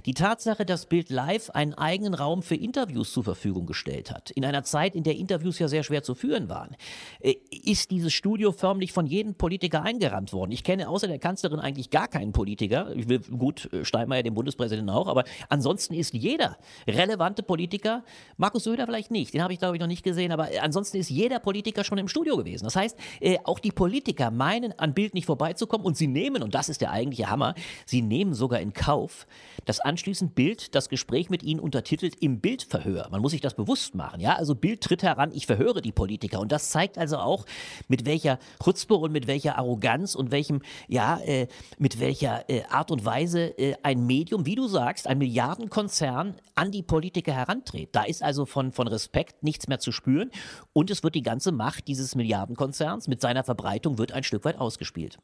Die Tatsache, dass Bild Live einen eigenen Raum für Interviews zur Verfügung gestellt hat. In einer Zeit, in der Interviews ja sehr schwer zu führen waren, äh, ist dieses Studio förmlich von jedem Politiker eingerannt worden. Ich kenne außer der Kanzlerin eigentlich gar keinen Politiker. Ich will gut äh, Steinmeier, den Bundespräsidenten auch, aber ansonsten ist jeder relevante Politiker, Markus Söder vielleicht nicht, den habe ich glaube ich noch nicht gesehen, aber ansonsten ist jeder Politiker schon im Studio gewesen. Das heißt, äh, auch die Politiker meinen, an Bild nicht vorbeizukommen und sie nehmen, und das ist der eigentliche Hammer, sie nehmen sogar in Kauf, dass anschließend Bild das Gespräch mit ihnen untertitelt im Bildverhör. Man muss sich das bewusst machen. Ja, also Bild tritt heran, ich verhöre die Politiker. Und das zeigt also auch, mit welcher Chutzpe und mit welcher Arroganz und welchem, ja, äh, mit welcher äh, Art und Weise äh, ein Medium, wie du sagst, ein Milliardenkonzern an die Politiker herantritt. Da ist also von, von Respekt nichts mehr zu spüren. Und es wird die ganze Macht dieses Milliardenkonzerns mit seiner Verbreitung wird ein Stück weit ausgespielt.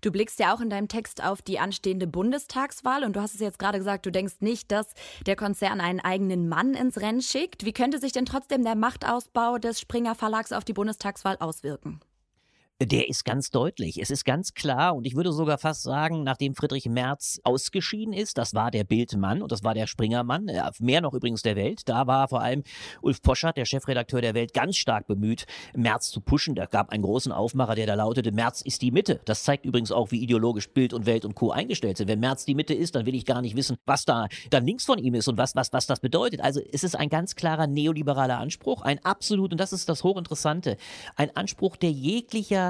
Du blickst ja auch in deinem Text auf die anstehende Bundestagswahl und du hast es jetzt gerade gesagt, du denkst nicht, dass der Konzern einen eigenen Mann ins Rennen schickt. Wie könnte sich denn trotzdem der Machtausbau des Springer Verlags auf die Bundestagswahl auswirken? Der ist ganz deutlich. Es ist ganz klar und ich würde sogar fast sagen, nachdem Friedrich Merz ausgeschieden ist, das war der Bildmann und das war der Springermann, äh, mehr noch übrigens der Welt, da war vor allem Ulf Poschert, der Chefredakteur der Welt, ganz stark bemüht, Merz zu pushen. Da gab einen großen Aufmacher, der da lautete, Merz ist die Mitte. Das zeigt übrigens auch, wie ideologisch Bild und Welt und Co. eingestellt sind. Wenn Merz die Mitte ist, dann will ich gar nicht wissen, was da dann links von ihm ist und was, was, was das bedeutet. Also es ist ein ganz klarer neoliberaler Anspruch, ein absolut, und das ist das Hochinteressante, ein Anspruch, der jeglicher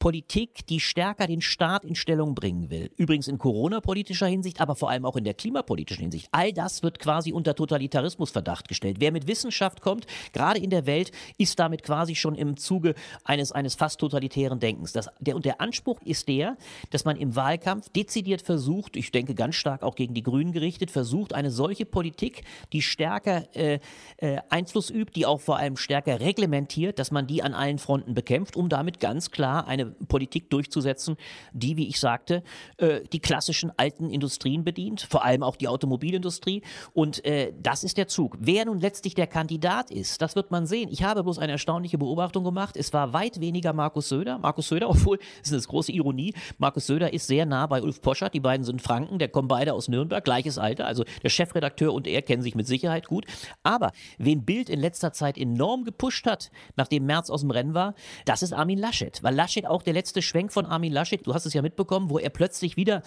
Politik, die stärker den Staat in Stellung bringen will. Übrigens in Corona-politischer Hinsicht, aber vor allem auch in der klimapolitischen Hinsicht. All das wird quasi unter Totalitarismusverdacht gestellt. Wer mit Wissenschaft kommt, gerade in der Welt, ist damit quasi schon im Zuge eines, eines fast totalitären Denkens. Das, der, und der Anspruch ist der, dass man im Wahlkampf dezidiert versucht, ich denke ganz stark auch gegen die Grünen gerichtet, versucht, eine solche Politik, die stärker äh, äh, Einfluss übt, die auch vor allem stärker reglementiert, dass man die an allen Fronten bekämpft, um damit ganz klar eine Politik durchzusetzen, die, wie ich sagte, äh, die klassischen alten Industrien bedient, vor allem auch die Automobilindustrie. Und äh, das ist der Zug. Wer nun letztlich der Kandidat ist, das wird man sehen. Ich habe bloß eine erstaunliche Beobachtung gemacht. Es war weit weniger Markus Söder. Markus Söder, obwohl, das ist eine große Ironie, Markus Söder ist sehr nah bei Ulf Poschert. Die beiden sind Franken, der kommen beide aus Nürnberg, gleiches Alter. Also der Chefredakteur und er kennen sich mit Sicherheit gut. Aber wen Bild in letzter Zeit enorm gepusht hat, nachdem Merz aus dem Rennen war, das ist Armin Laschet. Weil Laschet auch der letzte Schwenk von Armin Laschet, du hast es ja mitbekommen, wo er plötzlich wieder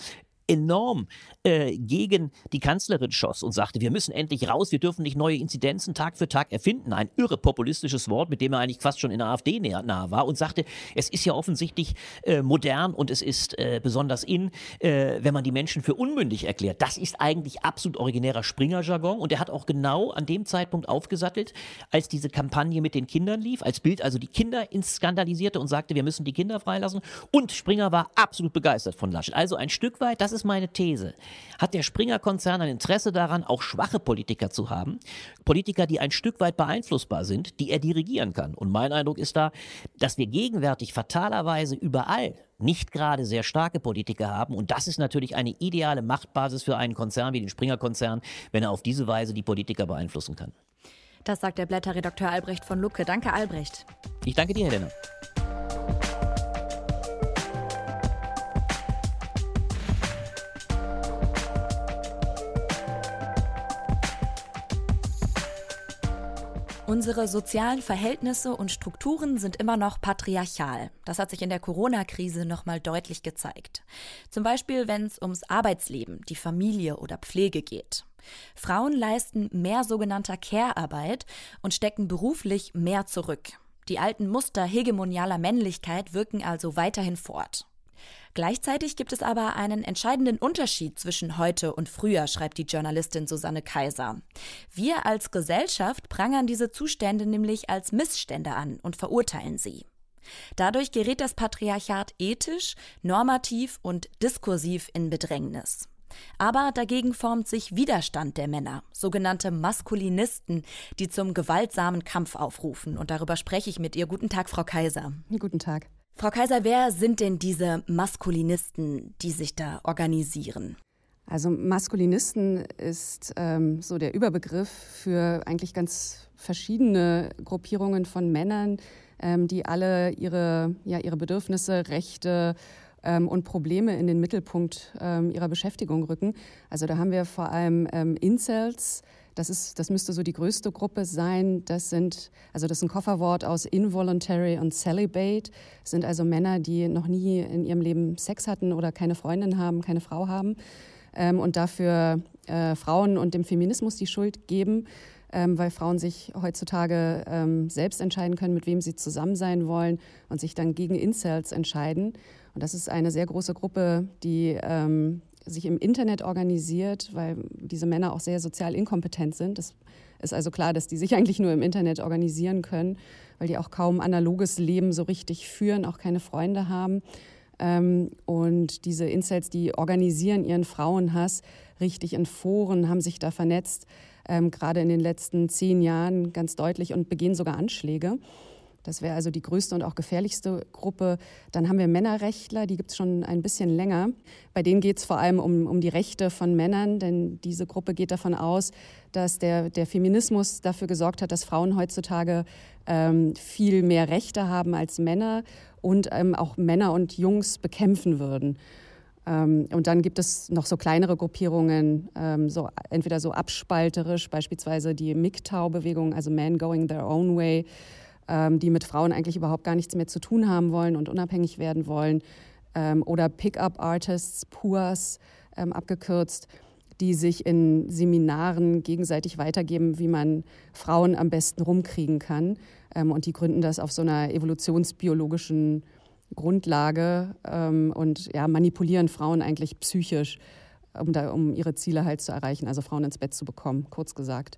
enorm äh, gegen die Kanzlerin schoss und sagte, wir müssen endlich raus, wir dürfen nicht neue Inzidenzen Tag für Tag erfinden. Ein irre populistisches Wort, mit dem er eigentlich fast schon in der AfD nah war und sagte, es ist ja offensichtlich äh, modern und es ist äh, besonders in, äh, wenn man die Menschen für unmündig erklärt. Das ist eigentlich absolut originärer Springer-Jargon und er hat auch genau an dem Zeitpunkt aufgesattelt, als diese Kampagne mit den Kindern lief, als Bild also die Kinder ins skandalisierte und sagte, wir müssen die Kinder freilassen und Springer war absolut begeistert von Laschet. Also ein Stück weit, das ist meine These, hat der Springer-Konzern ein Interesse daran, auch schwache Politiker zu haben. Politiker, die ein Stück weit beeinflussbar sind, die er dirigieren kann. Und mein Eindruck ist da, dass wir gegenwärtig fatalerweise überall nicht gerade sehr starke Politiker haben. Und das ist natürlich eine ideale Machtbasis für einen Konzern wie den Springer-Konzern, wenn er auf diese Weise die Politiker beeinflussen kann. Das sagt der Blätterredakteur Albrecht von Lucke. Danke, Albrecht. Ich danke dir, Helena. Unsere sozialen Verhältnisse und Strukturen sind immer noch patriarchal. Das hat sich in der Corona-Krise nochmal deutlich gezeigt. Zum Beispiel, wenn es ums Arbeitsleben, die Familie oder Pflege geht. Frauen leisten mehr sogenannter Care-Arbeit und stecken beruflich mehr zurück. Die alten Muster hegemonialer Männlichkeit wirken also weiterhin fort. Gleichzeitig gibt es aber einen entscheidenden Unterschied zwischen heute und früher, schreibt die Journalistin Susanne Kaiser. Wir als Gesellschaft prangern diese Zustände nämlich als Missstände an und verurteilen sie. Dadurch gerät das Patriarchat ethisch, normativ und diskursiv in Bedrängnis. Aber dagegen formt sich Widerstand der Männer, sogenannte Maskulinisten, die zum gewaltsamen Kampf aufrufen. Und darüber spreche ich mit ihr. Guten Tag, Frau Kaiser. Guten Tag. Frau Kaiser, wer sind denn diese Maskulinisten, die sich da organisieren? Also Maskulinisten ist ähm, so der Überbegriff für eigentlich ganz verschiedene Gruppierungen von Männern, ähm, die alle ihre, ja, ihre Bedürfnisse, Rechte ähm, und Probleme in den Mittelpunkt ähm, ihrer Beschäftigung rücken. Also da haben wir vor allem ähm, Incels, das, ist, das müsste so die größte Gruppe sein. Das sind, also das ist ein Kofferwort aus involuntary und celibate. Das sind also Männer, die noch nie in ihrem Leben Sex hatten oder keine Freundin haben, keine Frau haben ähm, und dafür äh, Frauen und dem Feminismus die Schuld geben. Ähm, weil Frauen sich heutzutage ähm, selbst entscheiden können, mit wem sie zusammen sein wollen und sich dann gegen Incels entscheiden. Und das ist eine sehr große Gruppe, die ähm, sich im Internet organisiert, weil diese Männer auch sehr sozial inkompetent sind. Es ist also klar, dass die sich eigentlich nur im Internet organisieren können, weil die auch kaum analoges Leben so richtig führen, auch keine Freunde haben. Ähm, und diese Incels, die organisieren ihren Frauenhass richtig in Foren, haben sich da vernetzt, ähm, gerade in den letzten zehn Jahren ganz deutlich und begehen sogar Anschläge. Das wäre also die größte und auch gefährlichste Gruppe. Dann haben wir Männerrechtler, die gibt es schon ein bisschen länger. Bei denen geht es vor allem um, um die Rechte von Männern, denn diese Gruppe geht davon aus, dass der, der Feminismus dafür gesorgt hat, dass Frauen heutzutage ähm, viel mehr Rechte haben als Männer und ähm, auch Männer und Jungs bekämpfen würden. Ähm, und dann gibt es noch so kleinere Gruppierungen, ähm, so, entweder so abspalterisch, beispielsweise die MGTOW-Bewegung, also Men Going Their Own Way ähm, die mit Frauen eigentlich überhaupt gar nichts mehr zu tun haben wollen und unabhängig werden wollen. Ähm, oder Pickup-Artists, PUAs ähm, abgekürzt, die sich in Seminaren gegenseitig weitergeben, wie man Frauen am besten rumkriegen kann. Ähm, und die gründen das auf so einer evolutionsbiologischen Grundlage ähm, und ja, manipulieren Frauen eigentlich psychisch, um, da, um ihre Ziele halt zu erreichen, also Frauen ins Bett zu bekommen, kurz gesagt.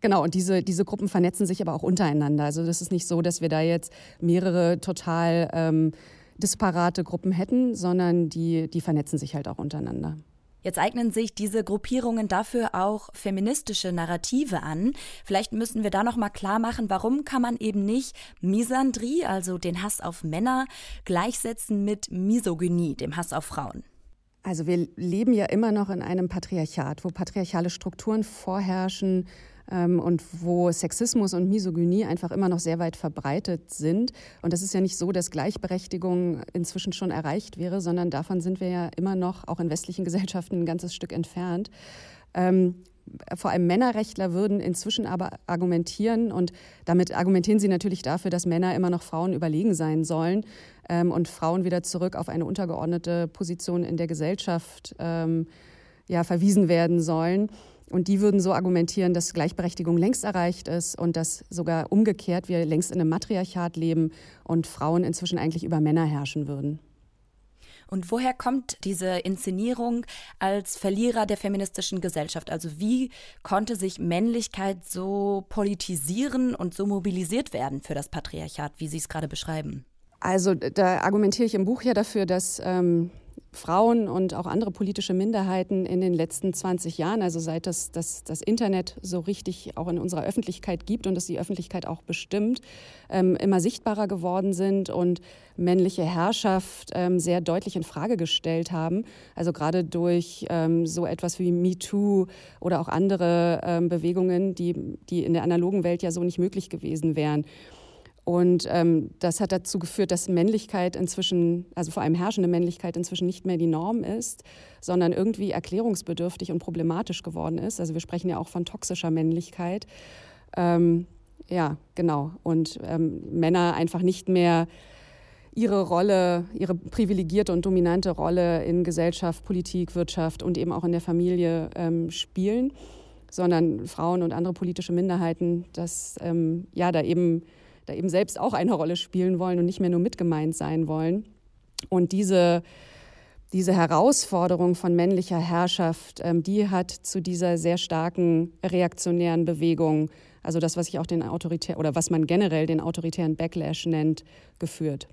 Genau, und diese, diese Gruppen vernetzen sich aber auch untereinander. Also das ist nicht so, dass wir da jetzt mehrere total ähm, disparate Gruppen hätten, sondern die, die vernetzen sich halt auch untereinander. Jetzt eignen sich diese Gruppierungen dafür auch feministische Narrative an. Vielleicht müssen wir da noch mal klar machen, warum kann man eben nicht Misandrie, also den Hass auf Männer, gleichsetzen mit Misogynie, dem Hass auf Frauen? Also wir leben ja immer noch in einem Patriarchat, wo patriarchale Strukturen vorherrschen, und wo Sexismus und Misogynie einfach immer noch sehr weit verbreitet sind. Und das ist ja nicht so, dass Gleichberechtigung inzwischen schon erreicht wäre, sondern davon sind wir ja immer noch auch in westlichen Gesellschaften ein ganzes Stück entfernt. Ähm, vor allem Männerrechtler würden inzwischen aber argumentieren und damit argumentieren sie natürlich dafür, dass Männer immer noch Frauen überlegen sein sollen ähm, und Frauen wieder zurück auf eine untergeordnete Position in der Gesellschaft ähm, ja, verwiesen werden sollen. Und die würden so argumentieren, dass Gleichberechtigung längst erreicht ist und dass sogar umgekehrt wir längst in einem Matriarchat leben und Frauen inzwischen eigentlich über Männer herrschen würden. Und woher kommt diese Inszenierung als Verlierer der feministischen Gesellschaft? Also wie konnte sich Männlichkeit so politisieren und so mobilisiert werden für das Patriarchat, wie Sie es gerade beschreiben? Also da argumentiere ich im Buch ja dafür, dass ähm, Frauen und auch andere politische Minderheiten in den letzten 20 Jahren, also seit es das, das Internet so richtig auch in unserer Öffentlichkeit gibt und es die Öffentlichkeit auch bestimmt, ähm, immer sichtbarer geworden sind und männliche Herrschaft ähm, sehr deutlich in Frage gestellt haben. Also gerade durch ähm, so etwas wie MeToo oder auch andere ähm, Bewegungen, die, die in der analogen Welt ja so nicht möglich gewesen wären. Und ähm, das hat dazu geführt, dass Männlichkeit inzwischen, also vor allem herrschende Männlichkeit inzwischen nicht mehr die Norm ist, sondern irgendwie erklärungsbedürftig und problematisch geworden ist. Also wir sprechen ja auch von toxischer Männlichkeit. Ähm, ja, genau. Und ähm, Männer einfach nicht mehr ihre Rolle, ihre privilegierte und dominante Rolle in Gesellschaft, Politik, Wirtschaft und eben auch in der Familie ähm, spielen, sondern Frauen und andere politische Minderheiten, dass ähm, ja da eben da eben selbst auch eine Rolle spielen wollen und nicht mehr nur mitgemeint sein wollen. Und diese, diese Herausforderung von männlicher Herrschaft, ähm, die hat zu dieser sehr starken reaktionären Bewegung, also das, was ich auch den autoritär oder was man generell den autoritären Backlash nennt, geführt.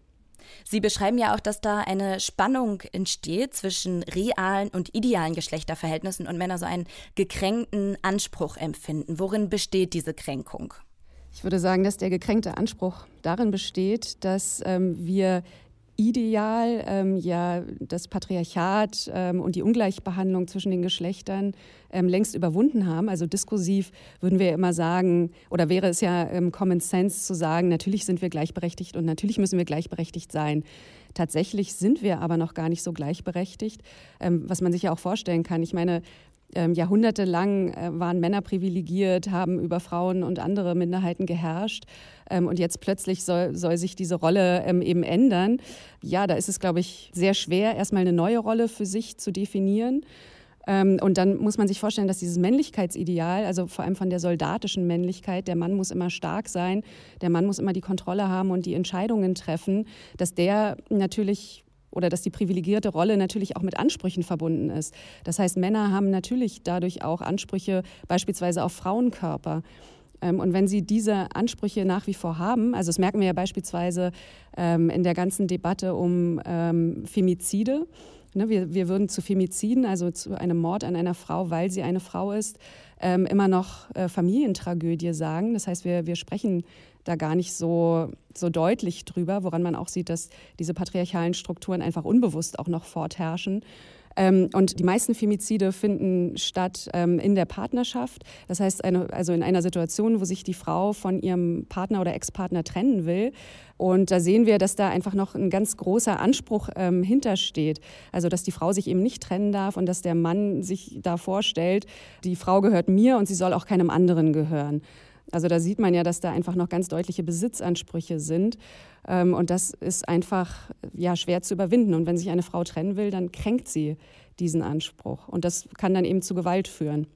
Sie beschreiben ja auch, dass da eine Spannung entsteht zwischen realen und idealen Geschlechterverhältnissen und Männer so einen gekränkten Anspruch empfinden. Worin besteht diese Kränkung? Ich würde sagen, dass der gekränkte Anspruch darin besteht, dass ähm, wir ideal ähm, ja das Patriarchat ähm, und die Ungleichbehandlung zwischen den Geschlechtern ähm, längst überwunden haben. Also diskursiv würden wir immer sagen, oder wäre es ja ähm, Common Sense zu sagen, natürlich sind wir gleichberechtigt und natürlich müssen wir gleichberechtigt sein. Tatsächlich sind wir aber noch gar nicht so gleichberechtigt, ähm, was man sich ja auch vorstellen kann. Ich meine, ähm, jahrhundertelang äh, waren Männer privilegiert, haben über Frauen und andere Minderheiten geherrscht. Ähm, und jetzt plötzlich soll, soll sich diese Rolle ähm, eben ändern. Ja, da ist es, glaube ich, sehr schwer, erstmal eine neue Rolle für sich zu definieren. Ähm, und dann muss man sich vorstellen, dass dieses Männlichkeitsideal, also vor allem von der soldatischen Männlichkeit, der Mann muss immer stark sein, der Mann muss immer die Kontrolle haben und die Entscheidungen treffen, dass der natürlich oder dass die privilegierte Rolle natürlich auch mit Ansprüchen verbunden ist. Das heißt, Männer haben natürlich dadurch auch Ansprüche beispielsweise auf Frauenkörper. Ähm, und wenn Sie diese Ansprüche nach wie vor haben, also das merken wir ja beispielsweise ähm, in der ganzen Debatte um ähm, Femizide, ne, wir, wir würden zu Femiziden, also zu einem Mord an einer Frau, weil sie eine Frau ist, immer noch äh, Familientragödie sagen. Das heißt, wir, wir sprechen da gar nicht so, so deutlich drüber, woran man auch sieht, dass diese patriarchalen Strukturen einfach unbewusst auch noch fortherrschen. Ähm, und die meisten Femizide finden statt ähm, in der Partnerschaft. Das heißt, eine, also in einer Situation, wo sich die Frau von ihrem Partner oder Ex-Partner trennen will. Und da sehen wir, dass da einfach noch ein ganz großer Anspruch ähm, hintersteht. Also, dass die Frau sich eben nicht trennen darf und dass der Mann sich da vorstellt, die Frau gehört mir und sie soll auch keinem anderen gehören. Also da sieht man ja, dass da einfach noch ganz deutliche Besitzansprüche sind. Ähm, und das ist einfach ja, schwer zu überwinden. Und wenn sich eine Frau trennen will, dann kränkt sie diesen Anspruch. Und das kann dann eben zu Gewalt führen.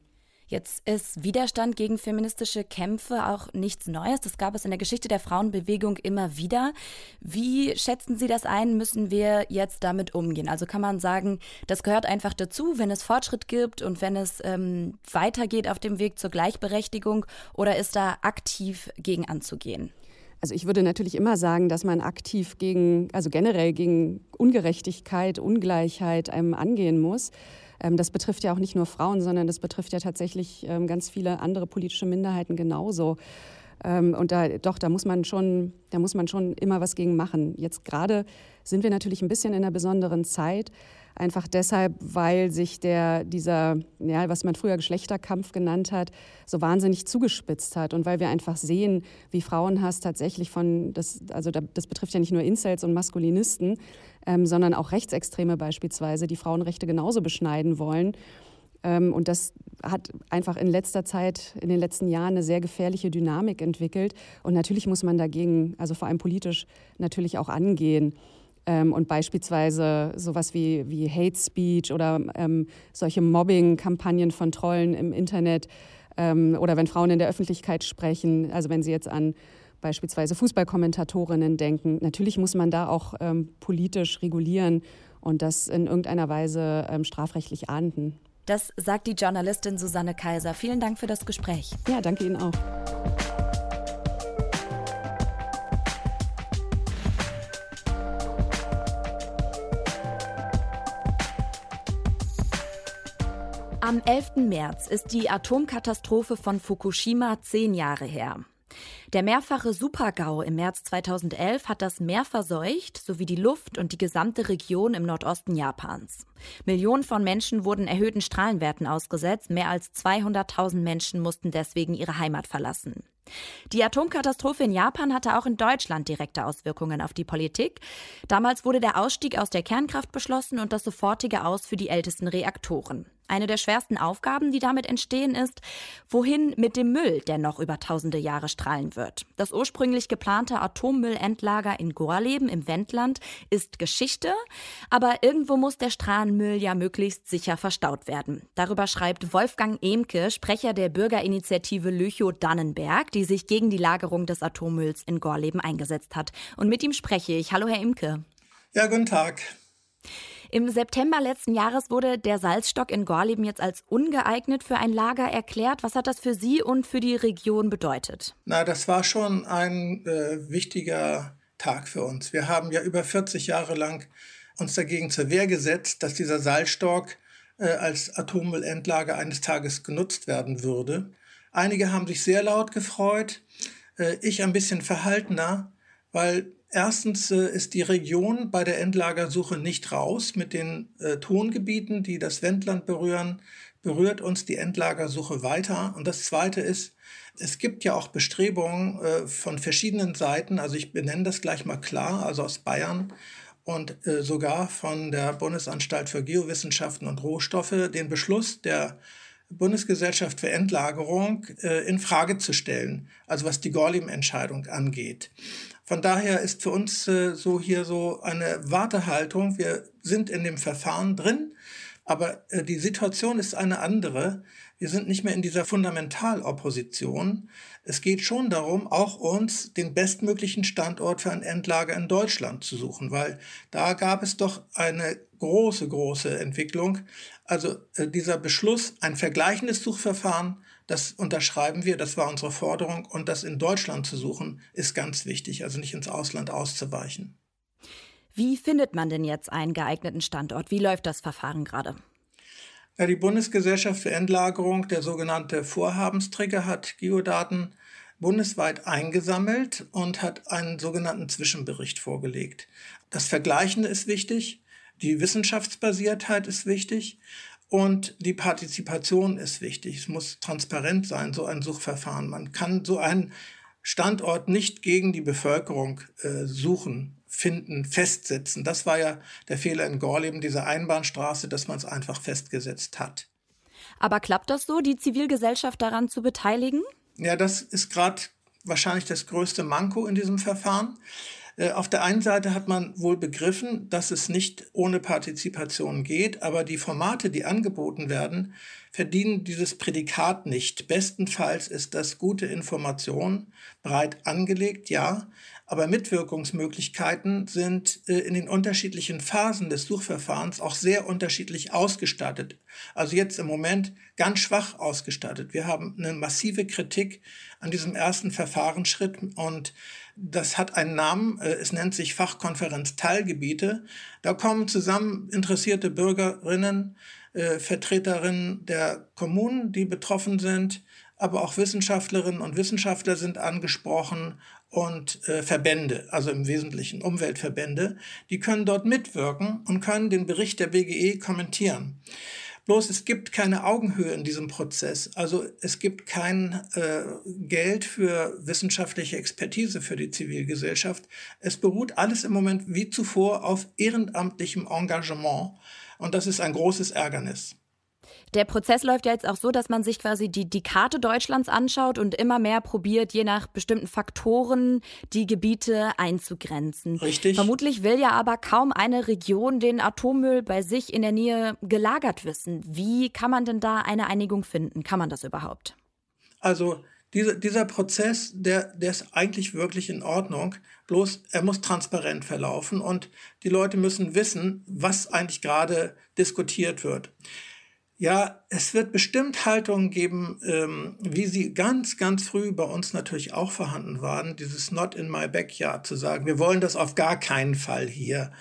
Jetzt ist Widerstand gegen feministische Kämpfe auch nichts Neues. Das gab es in der Geschichte der Frauenbewegung immer wieder. Wie schätzen Sie das ein? Müssen wir jetzt damit umgehen? Also kann man sagen, das gehört einfach dazu, wenn es Fortschritt gibt und wenn es ähm, weitergeht auf dem Weg zur Gleichberechtigung oder ist da aktiv gegen anzugehen? Also ich würde natürlich immer sagen, dass man aktiv gegen, also generell gegen Ungerechtigkeit, Ungleichheit einem angehen muss. Ähm, das betrifft ja auch nicht nur Frauen, sondern das betrifft ja tatsächlich ähm, ganz viele andere politische Minderheiten genauso. Ähm, und da, doch, da muss man schon, da muss man schon immer was gegen machen. Jetzt gerade sind wir natürlich ein bisschen in einer besonderen Zeit. Einfach deshalb, weil sich der, dieser, ja, was man früher Geschlechterkampf genannt hat, so wahnsinnig zugespitzt hat. Und weil wir einfach sehen, wie Frauenhass tatsächlich von, das, also das betrifft ja nicht nur Incels und Maskulinisten, ähm, sondern auch Rechtsextreme beispielsweise, die Frauenrechte genauso beschneiden wollen. Ähm, und das hat einfach in letzter Zeit, in den letzten Jahren eine sehr gefährliche Dynamik entwickelt. Und natürlich muss man dagegen, also vor allem politisch, natürlich auch angehen. Ähm, und beispielsweise sowas wie, wie Hate Speech oder ähm, solche Mobbing-Kampagnen von Trollen im Internet ähm, oder wenn Frauen in der Öffentlichkeit sprechen, also wenn sie jetzt an beispielsweise Fußballkommentatorinnen denken, natürlich muss man da auch ähm, politisch regulieren und das in irgendeiner Weise ähm, strafrechtlich ahnden. Das sagt die Journalistin Susanne Kaiser. Vielen Dank für das Gespräch. Ja, danke Ihnen auch. Am 11. März ist die Atomkatastrophe von Fukushima zehn Jahre her. Der mehrfache Supergau im März 2011 hat das Meer verseucht, sowie die Luft und die gesamte Region im Nordosten Japans. Millionen von Menschen wurden erhöhten Strahlenwerten ausgesetzt, mehr als 200.000 Menschen mussten deswegen ihre Heimat verlassen. Die Atomkatastrophe in Japan hatte auch in Deutschland direkte Auswirkungen auf die Politik. Damals wurde der Ausstieg aus der Kernkraft beschlossen und das sofortige Aus für die ältesten Reaktoren. Eine der schwersten Aufgaben, die damit entstehen, ist, wohin mit dem Müll, der noch über tausende Jahre strahlen wird. Das ursprünglich geplante Atommüllendlager in Gorleben im Wendland ist Geschichte, aber irgendwo muss der Strahlenmüll ja möglichst sicher verstaut werden. Darüber schreibt Wolfgang Emke, Sprecher der Bürgerinitiative Lüchow-Dannenberg, die sich gegen die Lagerung des Atommülls in Gorleben eingesetzt hat. Und mit ihm spreche ich. Hallo, Herr Emke. Ja, guten Tag. Im September letzten Jahres wurde der Salzstock in Gorleben jetzt als ungeeignet für ein Lager erklärt. Was hat das für Sie und für die Region bedeutet? Na, das war schon ein äh, wichtiger Tag für uns. Wir haben ja über 40 Jahre lang uns dagegen zur Wehr gesetzt, dass dieser Salzstock äh, als Atommüllendlager eines Tages genutzt werden würde. Einige haben sich sehr laut gefreut, äh, ich ein bisschen verhaltener, weil Erstens äh, ist die Region bei der Endlagersuche nicht raus. Mit den äh, Tongebieten, die das Wendland berühren, berührt uns die Endlagersuche weiter. Und das Zweite ist, es gibt ja auch Bestrebungen von verschiedenen Seiten, also ich benenne das gleich mal klar, also aus Bayern und sogar von der Bundesanstalt für Geowissenschaften und Rohstoffe, den Beschluss der Bundesgesellschaft für Endlagerung äh, in Frage zu stellen, also was die Gorlim-Entscheidung angeht. Von daher ist für uns äh, so hier so eine Wartehaltung. Wir sind in dem Verfahren drin, aber äh, die Situation ist eine andere. Wir sind nicht mehr in dieser Fundamentalopposition. Es geht schon darum, auch uns den bestmöglichen Standort für ein Endlager in Deutschland zu suchen, weil da gab es doch eine große, große Entwicklung. Also äh, dieser Beschluss, ein vergleichendes Suchverfahren das unterschreiben wir, das war unsere Forderung. Und das in Deutschland zu suchen, ist ganz wichtig, also nicht ins Ausland auszuweichen. Wie findet man denn jetzt einen geeigneten Standort? Wie läuft das Verfahren gerade? Die Bundesgesellschaft für Endlagerung, der sogenannte Vorhabenstrigger, hat Geodaten bundesweit eingesammelt und hat einen sogenannten Zwischenbericht vorgelegt. Das Vergleichen ist wichtig, die Wissenschaftsbasiertheit ist wichtig und die Partizipation ist wichtig. Es muss transparent sein, so ein Suchverfahren. Man kann so einen Standort nicht gegen die Bevölkerung äh, suchen, finden, festsetzen. Das war ja der Fehler in Gorleben, diese Einbahnstraße, dass man es einfach festgesetzt hat. Aber klappt das so, die Zivilgesellschaft daran zu beteiligen? Ja, das ist gerade wahrscheinlich das größte Manko in diesem Verfahren. Äh, auf der einen Seite hat man wohl begriffen, dass es nicht ohne Partizipation geht, aber die Formate, die angeboten werden, verdienen dieses Prädikat nicht. Bestenfalls ist das gute Information, breit angelegt, ja, aber Mitwirkungsmöglichkeiten sind äh, in den unterschiedlichen Phasen des Suchverfahrens auch sehr unterschiedlich ausgestattet. Also jetzt im Moment ganz schwach ausgestattet. Wir haben eine massive Kritik an diesem ersten Verfahrensschritt und das hat einen Namen, äh, es nennt sich Fachkonferenz Teilgebiete. Da kommen zusammen interessierte Bürgerinnen, äh, Vertreterinnen der Kommunen, die betroffen sind, aber auch Wissenschaftlerinnen und Wissenschaftler sind angesprochen und äh, Verbände, also im Wesentlichen Umweltverbände, die können dort mitwirken und können den Bericht der BGE kommentieren. Bloß es gibt keine Augenhöhe in diesem Prozess. Also es gibt kein äh, Geld für wissenschaftliche Expertise für die Zivilgesellschaft. Es beruht alles im Moment wie zuvor auf ehrenamtlichem Engagement. Und das ist ein großes Ärgernis. Der Prozess läuft ja jetzt auch so, dass man sich quasi die, die Karte Deutschlands anschaut und immer mehr probiert, je nach bestimmten Faktoren die Gebiete einzugrenzen. Richtig. Vermutlich will ja aber kaum eine Region den Atommüll bei sich in der Nähe gelagert wissen. Wie kann man denn da eine Einigung finden? Kann man das überhaupt? Also dieser, dieser Prozess, der, der ist eigentlich wirklich in Ordnung. Bloß er muss transparent verlaufen und die Leute müssen wissen, was eigentlich gerade diskutiert wird. Ja, es wird bestimmt Haltungen geben, ähm, wie sie ganz, ganz früh bei uns natürlich auch vorhanden waren, dieses Not in my backyard zu sagen, wir wollen das auf gar keinen Fall hier.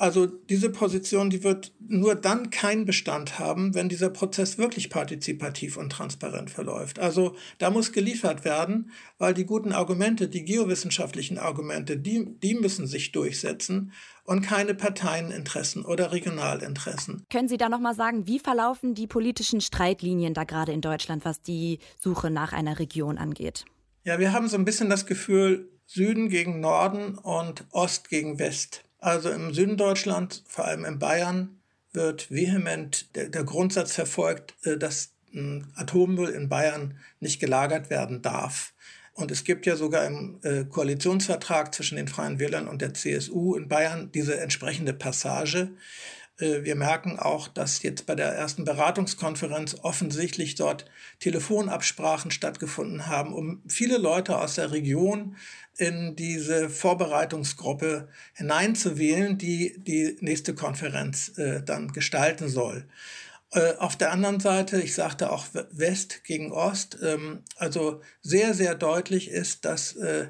Also diese Position, die wird nur dann keinen Bestand haben, wenn dieser Prozess wirklich partizipativ und transparent verläuft. Also da muss geliefert werden, weil die guten Argumente, die geowissenschaftlichen Argumente, die, die müssen sich durchsetzen und keine Parteieninteressen oder Regionalinteressen. Können Sie da noch mal sagen, wie verlaufen die politischen Streitlinien da gerade in Deutschland, was die Suche nach einer Region angeht? Ja, wir haben so ein bisschen das Gefühl, Süden gegen Norden und Ost gegen West. Also im Süden Deutschlands, vor allem in Bayern, wird vehement der, der Grundsatz verfolgt, äh, dass Atommüll in Bayern nicht gelagert werden darf. Und es gibt ja sogar im äh, Koalitionsvertrag zwischen den Freien Wählern und der CSU in Bayern diese entsprechende Passage. Äh, wir merken auch, dass jetzt bei der ersten Beratungskonferenz offensichtlich dort Telefonabsprachen stattgefunden haben, um viele Leute aus der Region in diese Vorbereitungsgruppe hineinzuwählen, die die nächste Konferenz äh, dann gestalten soll. Äh, auf der anderen Seite, ich sagte auch West gegen Ost, ähm, also sehr, sehr deutlich ist, dass äh,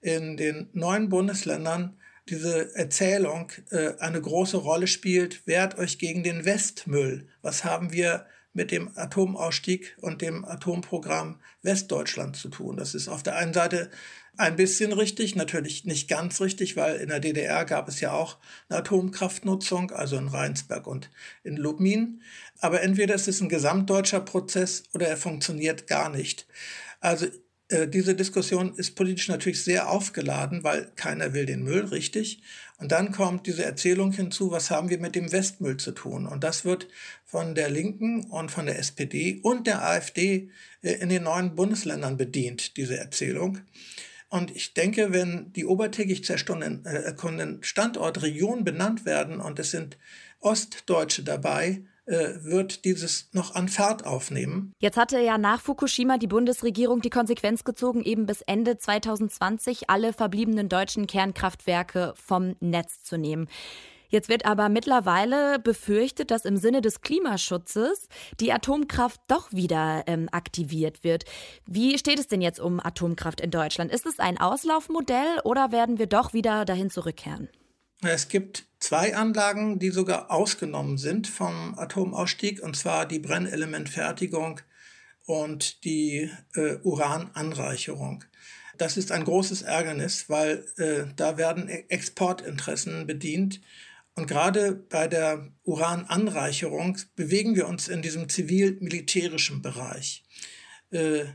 in den neuen Bundesländern diese Erzählung äh, eine große Rolle spielt. Wehrt euch gegen den Westmüll. Was haben wir mit dem Atomausstieg und dem Atomprogramm Westdeutschland zu tun? Das ist auf der einen Seite ein bisschen richtig, natürlich nicht ganz richtig, weil in der DDR gab es ja auch eine Atomkraftnutzung, also in Rheinsberg und in Lubmin. Aber entweder ist es ein gesamtdeutscher Prozess oder er funktioniert gar nicht. Also äh, diese Diskussion ist politisch natürlich sehr aufgeladen, weil keiner will den Müll, richtig. Und dann kommt diese Erzählung hinzu, was haben wir mit dem Westmüll zu tun? Und das wird von der Linken und von der SPD und der AfD äh, in den neuen Bundesländern bedient, diese Erzählung. Und ich denke, wenn die obertägig zerstundenen äh, Standortregionen benannt werden und es sind Ostdeutsche dabei, wird dieses noch an Fahrt aufnehmen. Jetzt hatte ja nach Fukushima die Bundesregierung die Konsequenz gezogen, eben bis Ende 2020 alle verbliebenen deutschen Kernkraftwerke vom Netz zu nehmen. Jetzt wird aber mittlerweile befürchtet, dass im Sinne des Klimaschutzes die Atomkraft doch wieder ähm, aktiviert wird. Wie steht es denn jetzt um Atomkraft in Deutschland? Ist es ein Auslaufmodell oder werden wir doch wieder dahin zurückkehren? Es gibt zwei Anlagen, die sogar ausgenommen sind vom Atomausstieg, und zwar die Brennelementfertigung und die äh, Urananreicherung. Das ist ein großes Ärgernis, weil äh, da werden e-, Exportinteressen bedient, und gerade bei der Urananreicherung bewegen wir uns in diesem zivil-militärischen Bereich. Äh,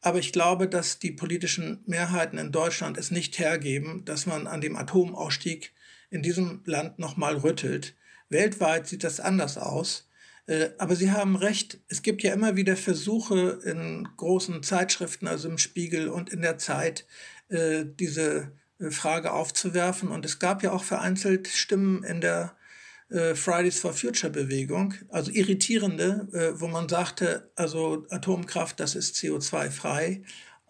aber ich glaube, dass die politischen Mehrheiten in Deutschland es nicht hergeben, dass man an dem Atomausstieg in diesem Land nochmal rüttelt. Weltweit sieht das anders aus. Äh, aber Sie haben recht, es gibt ja immer wieder Versuche in großen Zeitschriften, also im Spiegel und in der Zeit, äh, diese äh, Frage aufzuwerfen. Und es gab ja auch vereinzelt Stimmen in der Fridays for Future Bewegung, also irritierende, wo man sagte, also Atomkraft, das ist CO2-frei.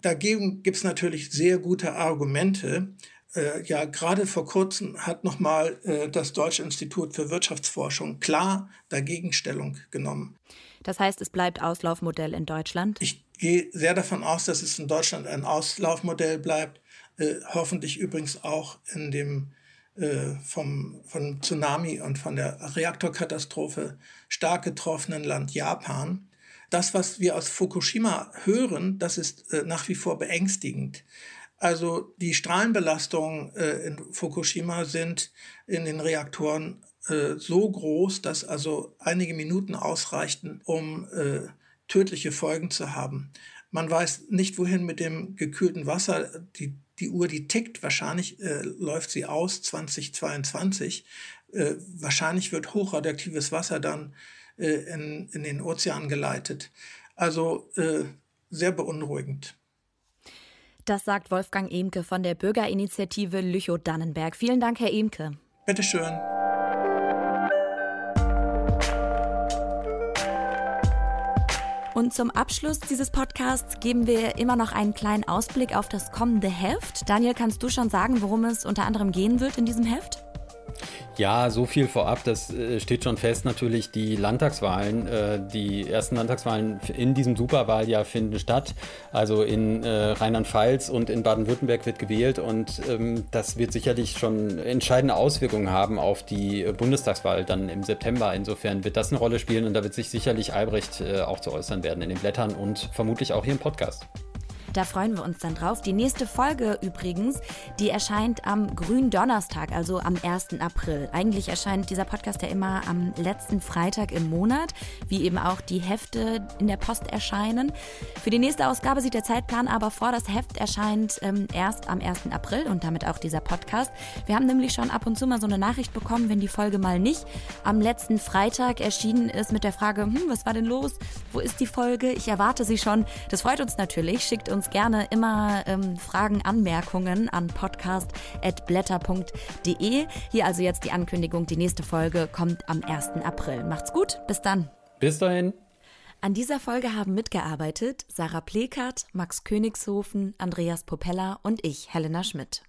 Dagegen gibt es natürlich sehr gute Argumente. Äh, ja, gerade vor kurzem hat nochmal äh, das Deutsche Institut für Wirtschaftsforschung klar dagegen Stellung genommen. Das heißt, es bleibt Auslaufmodell in Deutschland? Ich gehe sehr davon aus, dass es in Deutschland ein Auslaufmodell bleibt. Äh, hoffentlich übrigens auch in dem äh, vom, vom Tsunami und von der Reaktorkatastrophe stark getroffenen Land Japan. Das, was wir aus Fukushima hören, das ist äh, nach wie vor beängstigend. Also die Strahlenbelastungen äh, in Fukushima sind in den Reaktoren äh, so groß, dass also einige Minuten ausreichten, um äh, tödliche Folgen zu haben. Man weiß nicht, wohin mit dem gekühlten Wasser. Die, die Uhr, die tickt, wahrscheinlich äh, läuft sie aus 2022. Äh, wahrscheinlich wird hochradioaktives Wasser dann äh, in, in den Ozean geleitet. Also sehr beunruhigend. Das sagt Wolfgang Emke von der Bürgerinitiative Lüchow-Dannenberg. Vielen Dank, Herr Emke. Bitteschön. Und zum Abschluss dieses Podcasts geben wir immer noch einen kleinen Ausblick auf das kommende Heft. Daniel, kannst du schon sagen, worum es unter anderem gehen wird in diesem Heft? Ja, so viel vorab, das äh, steht schon fest. Natürlich die Landtagswahlen, äh, die ersten Landtagswahlen in diesem Superwahljahr finden statt. Also in äh, Rheinland-Pfalz und in Baden-Württemberg wird gewählt und ähm, das wird sicherlich schon entscheidende Auswirkungen haben auf die Bundestagswahl dann im September. Insofern wird das eine Rolle spielen und da wird sich sicherlich Albrecht auch zu äußern werden in den Blättern und vermutlich auch hier im Podcast. Da freuen wir uns dann drauf. Die nächste Folge übrigens, die erscheint am grünen Donnerstag, also am 1. April. Eigentlich erscheint dieser Podcast ja immer am letzten Freitag im Monat, wie eben auch die Hefte in der Post erscheinen. Für die nächste Ausgabe sieht der Zeitplan aber vor, das Heft erscheint ähm, erst am 1. April und damit auch dieser Podcast. Wir haben nämlich schon ab und zu mal so eine Nachricht bekommen, wenn die Folge mal nicht am letzten Freitag erschienen ist mit der Frage, hm, was war denn los? Wo ist die Folge? Ich erwarte sie schon. Das freut uns natürlich. Schickt uns uns gerne immer ähm, Fragen, Anmerkungen an podcast.blätter.de. Hier also jetzt die Ankündigung, die nächste Folge kommt am 1. April. Macht's gut, bis dann. Bis dahin. An dieser Folge haben mitgearbeitet Sarah Plekert, Max Königshofen, Andreas Popella und ich, Helena Schmidt.